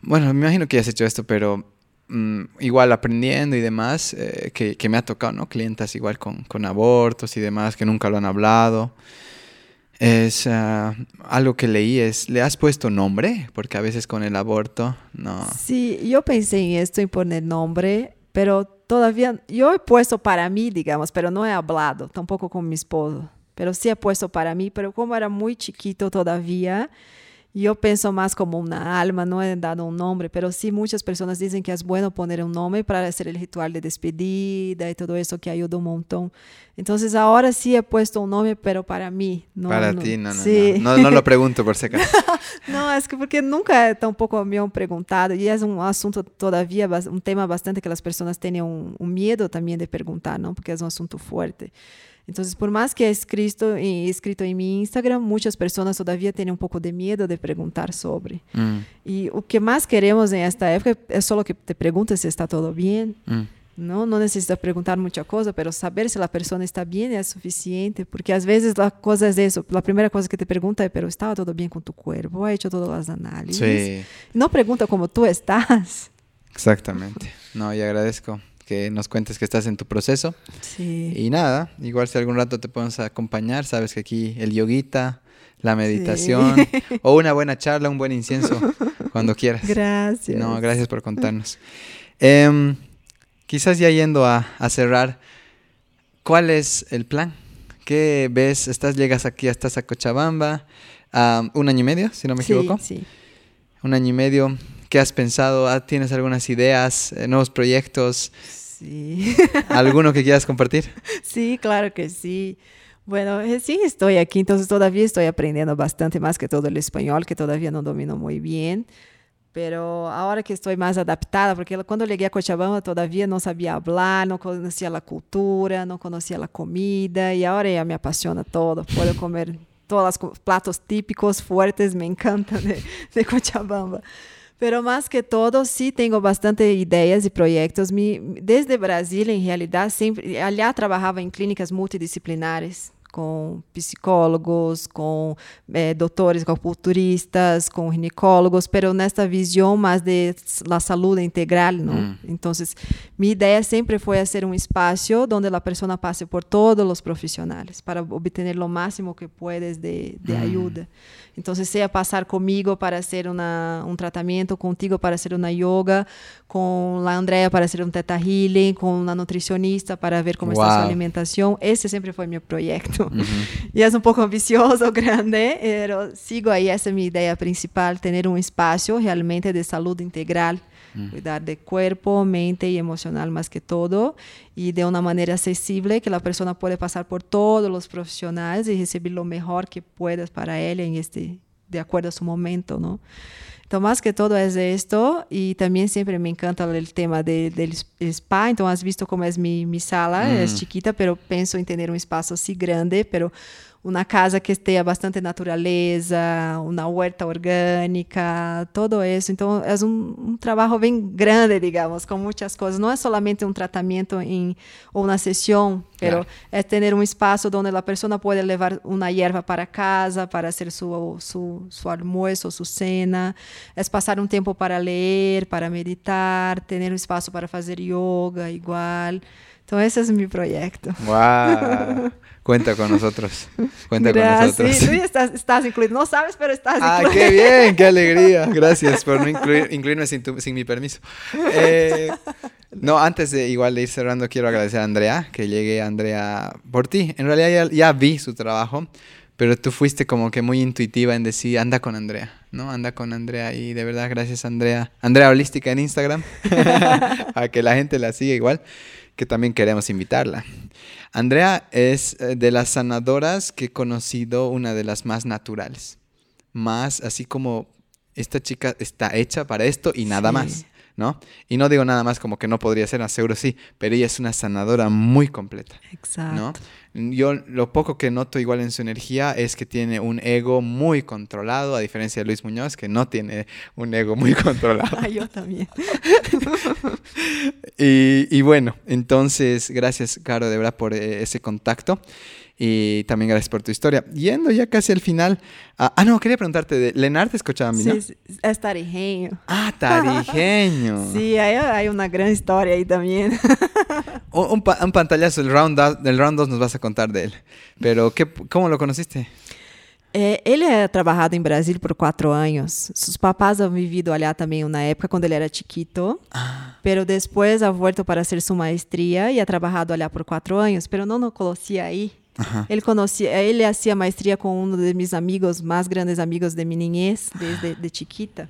Bueno, me imagino que ya has hecho esto, pero mm, igual aprendiendo y demás, eh, que, que, me ha tocado, ¿no? Clientas igual con, con, abortos y demás que nunca lo han hablado. Es ah, algo que leí, es, ¿le has puesto nombre? Porque a veces con el aborto, no. Sí, yo pensé en esto, en poner nombre, pero todavía, yo he puesto para mí, digamos, pero no he hablado, tampoco con mi esposo, pero sí he puesto para mí, pero como era muy chiquito todavía, yo pienso más como una alma, no he dado un nombre, pero sí muchas personas dicen que es bueno poner un nombre para hacer el ritual de despedida y todo eso que ayuda un montón. Entonces ahora sí he puesto un nombre, pero para mí. No, para ti, no, no, sí. no, no. lo pregunto por si acaso. no, es que porque nunca tampoco me han preguntado y es un asunto todavía, un tema bastante que las personas tienen un, un miedo también de preguntar, ¿no? Porque es un asunto fuerte. Entonces, por más que he escrito, he escrito en mi Instagram, muchas personas todavía tienen un poco de miedo de preguntar sobre. Mm. Y lo que más queremos en esta época es solo que te preguntes si está todo bien. Mm. No, no necesitas preguntar mucha cosa, pero saber si la persona está bien es suficiente, porque a veces la cosa es eso. La primera cosa que te pregunta es, pero ¿estaba todo bien con tu cuerpo? ¿Ha hecho todas las análisis? Sí. No pregunta cómo tú estás. Exactamente. No, y agradezco que nos cuentes que estás en tu proceso. Sí. Y nada, igual si algún rato te podemos acompañar, sabes que aquí el yoguita, la meditación o una buena charla, un buen incienso, cuando quieras. Gracias. No, gracias por contarnos. Em, quizás ya yendo a, cerrar, ¿cuál es el plan? ¿Qué ves? Estás, llegas aquí, estás a Cochabamba, un año y medio, si no me equivoco. Sí. Un año y medio. ¿Qué has pensado? Ah, ¿Tienes algunas ideas, eh, nuevos proyectos? Sí. ¿Alguno que quieras compartir? Sí, claro que sí. Bueno, eh, sí, estoy aquí, entonces todavía estoy aprendiendo bastante más que todo el español, que todavía no domino muy bien. Pero ahora que estoy más adaptada, porque cuando llegué a Cochabamba todavía no sabía hablar, no conocía la cultura, no conocía la comida, y ahora ya me apasiona todo. Puedo comer todos los platos típicos, fuertes, me encantan de, de Cochabamba. Pero más que todo, sí tengo bastante ideas y proyectos. Mi, desde Brasil, en realidad, siempre, allá trabajaba en clínicas multidisciplinares com psicólogos, com é, doutores acupunturistas, com ginecólogos, pero nesta visão mais de la saúde integral, não? Mm. Então, minha ideia sempre foi ser um espaço onde a pessoa passe por todos os profissionais para obter o máximo que puedes de, de mm. ajuda. Então, seja passar comigo para ser uma, um tratamento, contigo para ser uma yoga, com a Andrea para ser um teta healing, com uma nutricionista para ver como wow. está sua alimentação. Esse sempre Y es un poco ambicioso, grande, pero sigo ahí, esa es mi idea principal, tener un espacio realmente de salud integral, cuidar de cuerpo, mente y emocional más que todo, y de una manera accesible que la persona puede pasar por todos los profesionales y recibir lo mejor que puedas para él en este, de acuerdo a su momento, ¿no? Entonces, más que todo es esto y también siempre me encanta el tema de, del spa. Entonces, has visto cómo es mi, mi sala, mm. es chiquita, pero pienso en tener un espacio así grande, pero uma casa que tenha bastante natureza, uma huerta orgânica, todo isso. Então, é um, um trabalho bem grande, digamos, com muitas coisas. Não é somente um tratamento em, ou uma sessão, pero é ter um espaço onde a pessoa pode levar uma erva para casa, para fazer seu, seu, seu almoço, sua cena. É passar um tempo para ler, para meditar, ter um espaço para fazer yoga, igual. Então, esse é o meu projeto. Uau! Cuenta con nosotros. Cuenta con nosotros. Sí, tú estás, estás, incluido. No sabes, pero estás ah, incluido. Ah, qué bien, qué alegría. Gracias por no incluirme sin, sin mi permiso. Eh, no, antes de igual de ir cerrando, quiero agradecer a Andrea, que llegue Andrea por ti. En realidad ya, ya vi su trabajo, pero tú fuiste como que muy intuitiva en decir, anda con Andrea, ¿no? Anda con Andrea y de verdad, gracias Andrea. Andrea Holística en Instagram, a que la gente la siga igual, que también queremos invitarla. Andrea es eh, de las sanadoras que he conocido una de las más naturales. Más así como esta chica está hecha para esto y nada más. ¿No? Y no digo nada más como que no podría ser, seguro sí, pero ella es una sanadora muy completa. Exacto. ¿no? Yo lo poco que noto igual en su energía es que tiene un ego muy controlado, a diferencia de Luis Muñoz, que no tiene un ego muy controlado. Ah, yo también. y, y, bueno, entonces, gracias, Caro, de verdad, por eh, ese contacto. Y también gracias por tu historia. Yendo ya casi al final. ah, ah no, quería preguntarte de Lenar te escuchaba sí, sí, es tarijeño. Ah, tarijeño. sí, hay, hay, una gran historia ahí también. un, un, un, pantallazo del round, del round 2 nos vas a contar de él. Pero, ¿qué, ¿cómo lo conociste? É, ele ha trabalhado em Brasil por quatro anos. Seus papás han vivido allá também na época quando ele era chiquito. Ah. Pero depois ha vuelto para hacer sua maestria e ha trabalhado allá por quatro anos. Pero não nos conhecia aí. Ajá. Ele conhecia, ele hacía maestria com um de meus amigos, mais grandes amigos de minha niñez, desde de chiquita.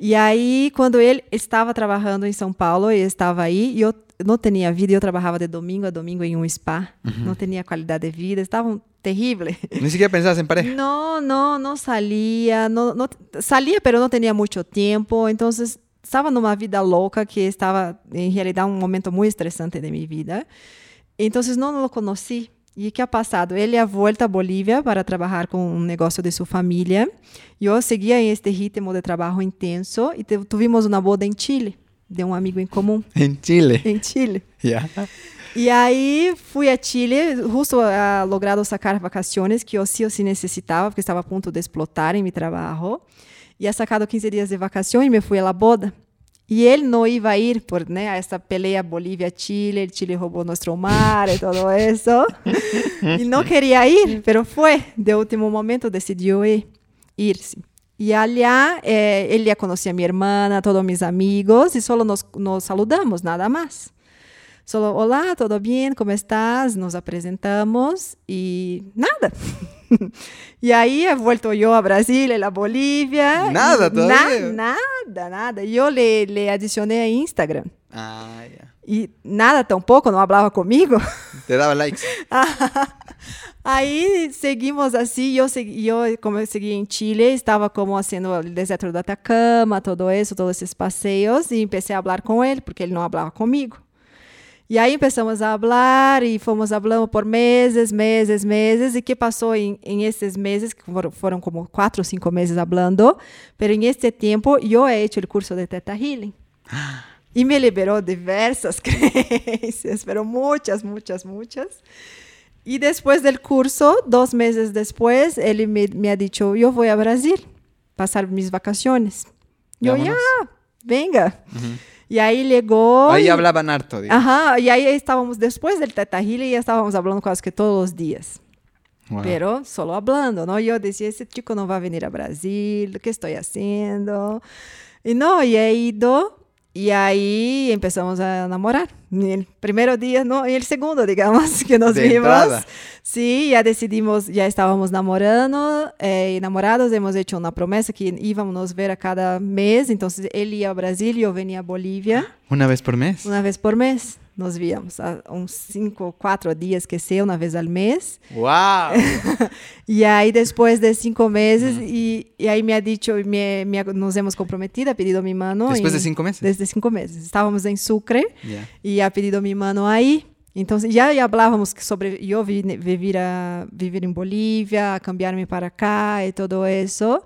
E aí, quando ele estava trabalhando em São Paulo, ele estava aí, e eu não tinha vida, eu trabalhava de domingo a domingo em um spa, Uhum. não tinha qualidade de vida, estava terrível. Ni siquiera pensabas en pareja. No, no, no salía, no, no, salía, pero no tenía mucho tiempo, entonces estaba numa vida louca que estava, em realidade, um momento muito estressante de minha vida. Entonces não o conheci. E o que ha passado? Ele ha vuelto a Bolívia para trabalhar com um negócio de sua família. Eu seguia em este ritmo de trabalho intenso e tuvimos uma boda em Chile, de um amigo em comum, En Chile. em Chile. Ya. E aí fui a Chile, justo a logrado sacar vacaciones que eu sí ou sí necessitava, porque estava a ponto de explotar em meu trabalho. E ha sacado 15 dias de vacação e me fui la boda. E ele não ia ir por né, essa pelea Bolívia-Chile, Chile roubou nosso mar e todo isso. e não queria ir, pero foi. De último momento decidiu ir, ir-se. E allá eh, ele já conhecia minha irmã, todos meus amigos, e só nos, nos saludamos, nada mais. Solo, olá, tudo bem? Como estás? Nos apresentamos e nada. e aí, vuelto eu a Brasil, ele a Bolívia. Nada todavía. Na, nada, nada. E eu le, le adicionei a Instagram. Ah, ya. E nada tampoco, não falava comigo. Te daba likes. Aí seguimos assim, eu, segui, eu como eu segui em Chile, estava como fazendo o deserto do Atacama, todo isso, todos esses passeios, e comecei a falar com ele, porque ele não falava comigo. E aí começamos a falar e fomos falando por meses, meses, meses. E que passou em, em esses meses, que foram, foram como quatro ou cinco meses falando, pero em este tempo eu he hecho o curso de Teta Healing. E me liberou diversas crenças, pero muitas, muitas, muitas. E depois do curso, dois meses depois, ele me, me ha dicho, eu vou a Brasil, passar mis vacaciones. E eu, Vámonos. ya, venga. E aí chegou... Ahí e- hablaban harto, digamos. Ajá, e aí estávamos, depois del Teta Healing, ya estávamos falando quase que todos os dias. Wow. Pero solo hablando, ¿no? Yo decía, ese chico no va a venir a Brasil, ¿qué estoy haciendo? Y no, y he ido y ahí empezamos a enamorar. En el primer día, no, en el segundo, digamos, que nos De vimos. entrada. Sí, ya decidimos, ya estábamos namorando, eh, enamorados, hemos hecho una promesa que íbamos nos ver a cada mes. Entonces, él iba a Brasil y yo venía a Bolivia. Una vez por mes. Uma vez por mês nos víamos, a uns cinco, quatro dias que ser, uma vez ao mês. Wow. E aí, depois de cinco meses, e, e aí me ha dicho, me, me, nos hemos comprometido, ha pedido mi mano. Después de cinco meses. Desde cinco meses. Estávamos em Sucre Ya. E ha pedido mi mano aí. Então, já falávamos que sobre eu vi- viver, a, viver em Bolívia, a cambiar-me para cá e todo isso.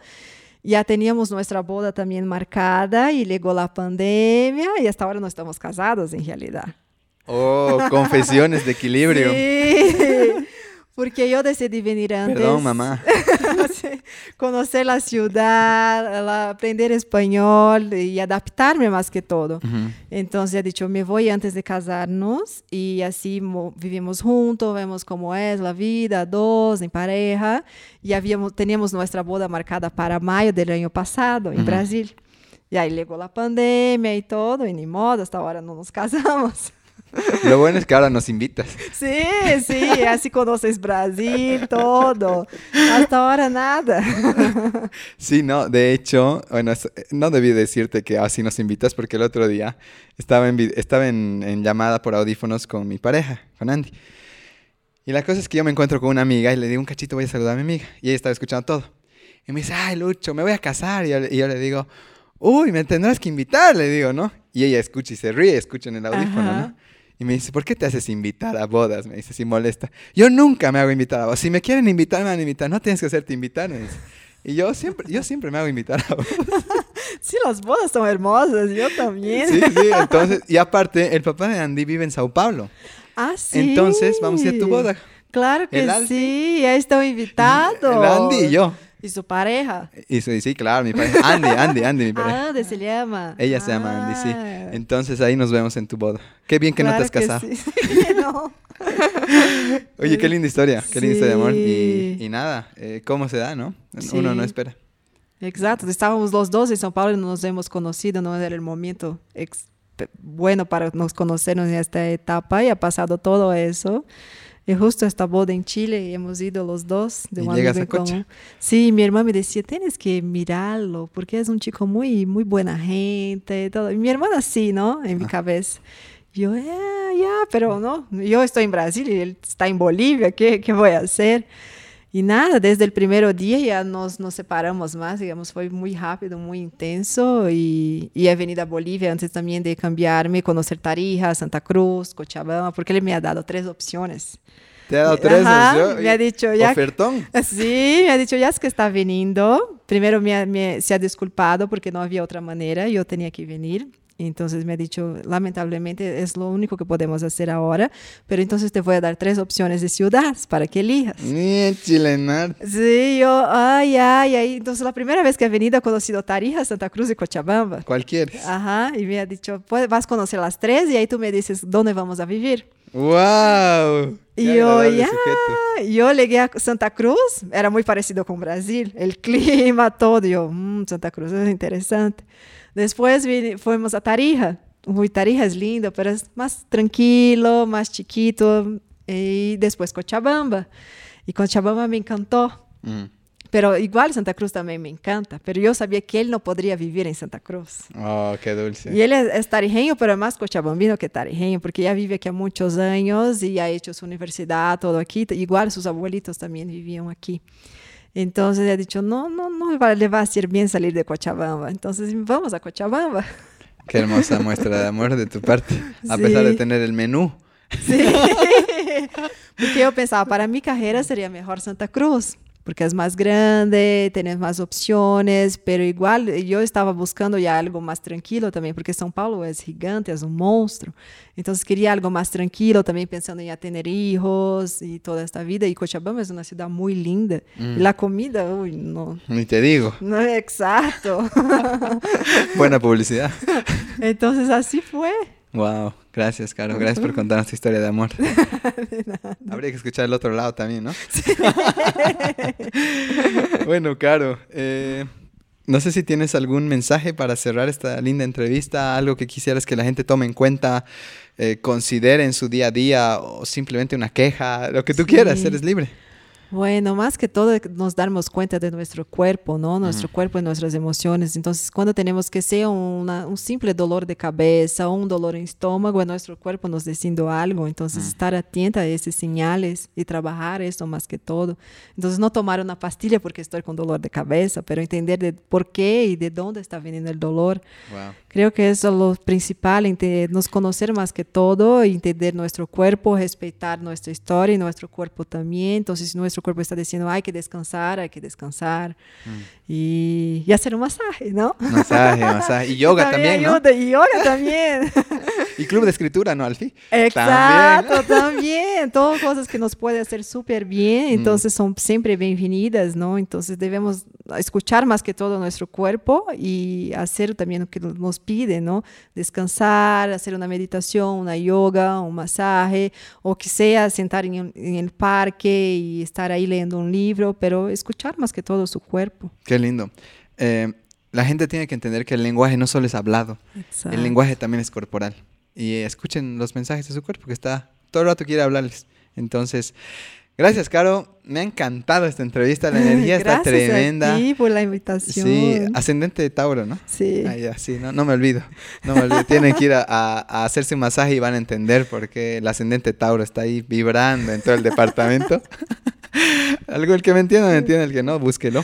Já tínhamos nossa boda também marcada e chegou a pandemia e hasta agora não estamos casados, em realidade. Oh, confesiones de equilibrio. Sí, porque yo decidí venir antes. Perdón, mamá. Sí, conocer la ciudad, la- aprender español y adaptarme más que todo. Ujú. Entonces he dicho, me voy antes de casarnos y así mo- vivimos juntos, vemos cómo es la vida, dos, en pareja. Y habíamos, teníamos nuestra boda marcada para mayo del año pasado en Brasil. Y ahí llegó la pandemia y todo, y ni modo, hasta ahora no nos casamos. Lo bueno es que ahora nos invitas. Sí, sí, así conoces Brasil, todo. Hasta ahora nada. Sí, no, de hecho, bueno, no debí decirte que así nos invitas porque el otro día estaba en, estaba en, en llamada por audífonos con mi pareja, con Andy. Y la cosa es que yo me encuentro con una amiga y le digo, un cachito, voy a saludar a mi amiga. Y ella estaba escuchando todo. Y me dice, ay, Lucho, me voy a casar. Y yo, le- y yo le digo, uy, me tendrás que invitar, le digo, ¿no? Y ella escucha y se ríe, escucha en el audífono, Ajá. ¿no? Y me dice, ¿por qué te haces invitar a bodas? Me dice, si molesta. Yo nunca me hago invitar a bodas. Si me quieren invitar, me van a invitar. No tienes que hacerte invitar, me dice. Y yo siempre, yo siempre me hago invitar a bodas. Sí, las bodas son hermosas, yo también. Sí, sí, entonces, y aparte, el papá de Andy vive en Sao Paulo. Ah, sí. Entonces, vamos a ir a tu boda. Claro que El sí, ya están invitados. El Andy y yo. Y su pareja. Y sí, sí, claro, mi pareja. Andy, Andy, Andy, mi pareja. Ah, ¿de se llama? Ella se llama Andy, sí. Ah, Entonces ahí nos vemos en tu boda. Qué bien que no te has casado. sí. no. Oye, qué linda historia, qué linda historia de amor. Y, y nada, eh, ¿cómo se da, no? Uno no espera. Exacto, estábamos los dos en São Paulo y nos hemos conocido, no era el momento bueno para nos conocernos en esta etapa y ha pasado todo eso. Y justo esta boda en Chile y hemos ido los dos de Y un amigo en común. Sí, mi hermana me decía, tienes que mirarlo porque es un chico muy, muy buena gente y todo. Y mi hermana sí, ¿no? En mi Ah. cabeza. Yo, "Ah, ya, pero no, yo estoy en Brasil y él está en Bolivia, ¿qué, qué voy a hacer? Y nada, desde el primer día ya nos, nos separamos más, digamos, fue muy rápido, muy intenso y, y he venido a Bolivia antes también de cambiarme, conocer Tarija, Santa Cruz, Cochabamba, porque él me ha dado tres opciones. Te ha dado tres Ajá, me ha dicho ya- Ofertón. Sí, me ha dicho, ya es que está viniendo. Primero me, me- se ha disculpado porque no había otra manera, yo tenía que venir. Entonces me ha dicho, lamentablemente es lo único que podemos hacer ahora, pero entonces te voy a dar tres opciones de ciudades para que elijas. Ni chilenar. Sí, yo, ay, ay, ay. Entonces la primera vez que he venido he conocido Tarija, Santa Cruz y Cochabamba. Cualquiera. Ajá, y me ha dicho, "Pues, vas a conocer las tres y ahí tú me dices dónde vamos a vivir. ¡Wow! Y Qué yo, agradable ya, yo llegué a Santa Cruz, era muy parecido con Brasil, el clima, todo. Yo, "Mm, Santa Cruz es interesante. Después vine- fuimos a Tarija. Uy, Tarija es lindo, pero es más tranquilo, más chiquito. Y después Cochabamba. Y Cochabamba me encantó. Mm. Pero igual Santa Cruz también me encanta. Pero yo sabía que él no podría vivir en Santa Cruz. Oh, qué dulce. Y él es, es tarijeño, pero más cochabambino que tarijeño, porque ya vive aquí há muchos años y ha hecho su universidad, todo aquí. Igual sus abuelitos también vivían aquí. Entonces he dicho, no, no, no le va a hacer bien salir de Cochabamba. Entonces vamos a Cochabamba. Qué hermosa muestra de amor de tu parte. A pesar de tener el menú. Sí. porque yo pensaba, para mi carrera sería mejor Santa Cruz, porque es más grande, tienes más opciones, pero igual yo estaba buscando ya algo más tranquilo también, porque São Paulo es gigante, es un monstruo. Entonces quería algo más tranquilo, también pensando en ya tener hijos y toda esta vida. Y Cochabamba es una ciudad muy linda. Y la comida, uy, no. Ni te digo. No, exacto. Buena publicidad. Entonces así fue. Wow. Gracias, Caro. Gracias por contarnos tu historia de amor. Habría que escuchar el otro lado también, ¿no? bueno, Caro. eh, no sé si tienes algún mensaje para cerrar esta linda entrevista, algo que quisieras que la gente tome en cuenta, eh, considere en su día a día o simplemente una queja, lo que tú Sí. quieras, eres libre. Bueno, más que todo nos darnos cuenta de nuestro cuerpo, ¿no? Nuestro cuerpo y nuestras emociones. Entonces, cuando tenemos que sea una- un simple dolor de cabeza o un dolor en estómago, es nuestro cuerpo nos diciendo algo. Entonces, estar atenta a esas señales y trabajar eso más que todo. Entonces, no tomar una pastilla porque estoy con dolor de cabeza, pero entender de por qué y de dónde está viniendo el dolor. Wow. Creo que eso es lo principal, nos conocer más que todo, entender nuestro cuerpo, respetar nuestra historia y nuestro cuerpo también. Entonces, nuestro cuerpo está diciendo hay que descansar, hay que descansar y, y hacer un masaje, ¿no? Masaje, masaje. Y yoga también, ¿no? ayuda, Y yoga también. Y club de escritura, ¿no, Alfie? Exacto, también. Todas cosas que nos puede hacer súper bien, Mm. entonces son siempre bienvenidas, ¿no? Entonces debemos escuchar más que todo nuestro cuerpo y hacer también lo que nos pide, ¿no? Descansar, hacer una meditación, una yoga, un masaje, o que sea sentar en, el- en el parque y estar ahí leyendo un libro, pero escuchar más que todo su cuerpo. Qué lindo. Eh, la gente tiene que entender que el lenguaje no solo es hablado, Exacto. el lenguaje también es corporal. Y escuchen los mensajes de su cuerpo, que está todo el rato quiere hablarles. Entonces, gracias, Caro. Me ha encantado esta entrevista. La energía está tremenda. Ti por la invitación. Sí, ascendente de Tauro, ¿no? Sí. Ah, ya, sí, no, no me olvido. No me olvido. Tienen que ir a, a- hacerse un masaje y van a entender por qué el ascendente Tauro está ahí vibrando en todo el departamento. Algo el que me entienda, me entiende, el que no, búsquelo.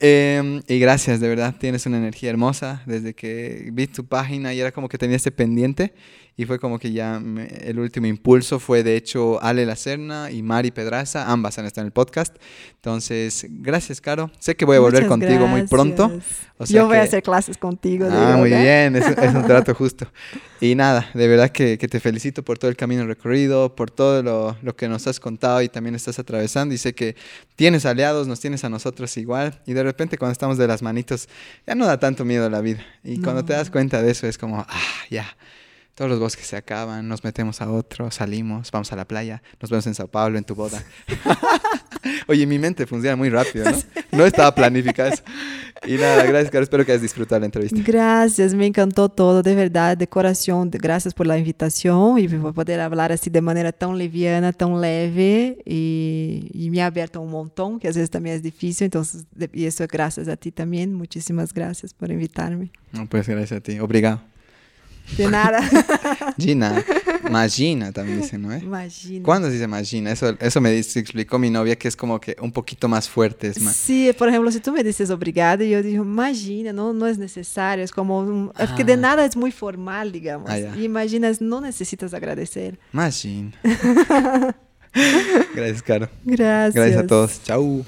Em, y gracias, de verdad, tienes una energía hermosa. Desde que vi tu página y era como que tenía este pendiente y fue como que ya el último impulso fue de hecho Ale Lacerna y Mari Pedraza, ambas han estado en el podcast. Entonces, gracias, Caro. Sé que voy a volver contigo muy pronto. Yo voy a hacer clases contigo. Ah, muy bien, es, un trato justo. Y nada, de verdad que, te felicito por todo el camino recorrido, por todo lo, lo, que nos has contado y también estás atravesando. Y que tienes aliados, nos tienes a nosotros igual. Y de repente cuando estamos de las manitos, ya no da tanto miedo la vida. Y cuando te das cuenta de eso es como, ah, ya todos los bosques se acaban, nos metemos a otro, salimos, vamos a la playa, nos vemos en Sao Paulo en tu boda. Oye, mi mente funciona muy rápido, ¿no? No estaba planificado eso. Y nada, gracias, Caro. Espero que hayas disfrutado la entrevista. Gracias, me encantó todo, de verdad, de corazón. Gracias por la invitación y por poder hablar así de manera tan liviana, tan leve y, y me ha abierto un montón, que a veces también es difícil. Entonces, y eso gracias a ti también. Muchísimas gracias por invitarme. No, pues gracias a ti. Obrigado. De nada. Gina. Magina también dicen, ¿no? Eh? Magina. ¿Cuándo se dice Magina? Eso, eso me explicó mi novia que es como que un poquito más fuerte. Es más... Sí, por ejemplo, si tú me dices obrigada, yo digo, imagina, no, no es necesario. Es como, es que de ah. nada es muy formal, digamos. Ah, y imaginas, no necesitas agradecer. Magina. Gracias, Caro. Gracias. Gracias a todos. Chau.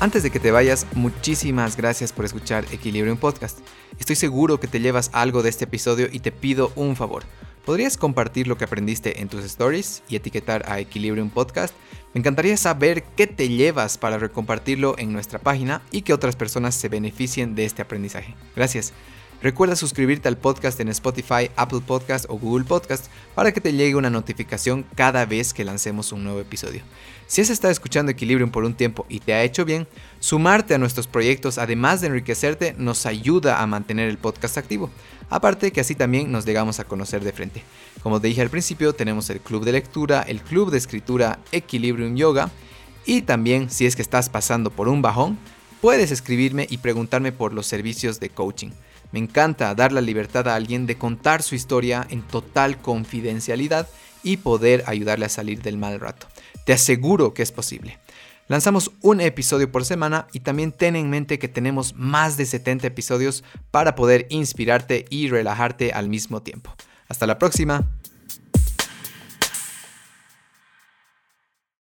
Antes de que te vayas, muchísimas gracias por escuchar Equilibrium Podcast. Estoy seguro que te llevas algo de este episodio y te pido un favor. ¿Podrías compartir lo que aprendiste en tus stories y etiquetar a Equilibrium Podcast? Me encantaría saber qué te llevas para recompartirlo en nuestra página y que otras personas se beneficien de este aprendizaje. Gracias. Recuerda suscribirte al podcast en Spotify, Apple Podcast o Google Podcast para que te llegue una notificación cada vez que lancemos un nuevo episodio. Si has estado escuchando Equilibrium por un tiempo y te ha hecho bien, sumarte a nuestros proyectos, además de enriquecerte, nos ayuda a mantener el podcast activo. Aparte que así también nos llegamos a conocer de frente. Como te dije al principio, tenemos el club de lectura, el club de escritura Equilibrium Yoga y también si es que estás pasando por un bajón, puedes escribirme y preguntarme por los servicios de coaching. Me encanta dar la libertad a alguien de contar su historia en total confidencialidad y poder ayudarle a salir del mal rato. Te aseguro que es posible. Lanzamos un episodio por semana y también ten en mente que tenemos más de 70 episodios para poder inspirarte y relajarte al mismo tiempo. Hasta la próxima.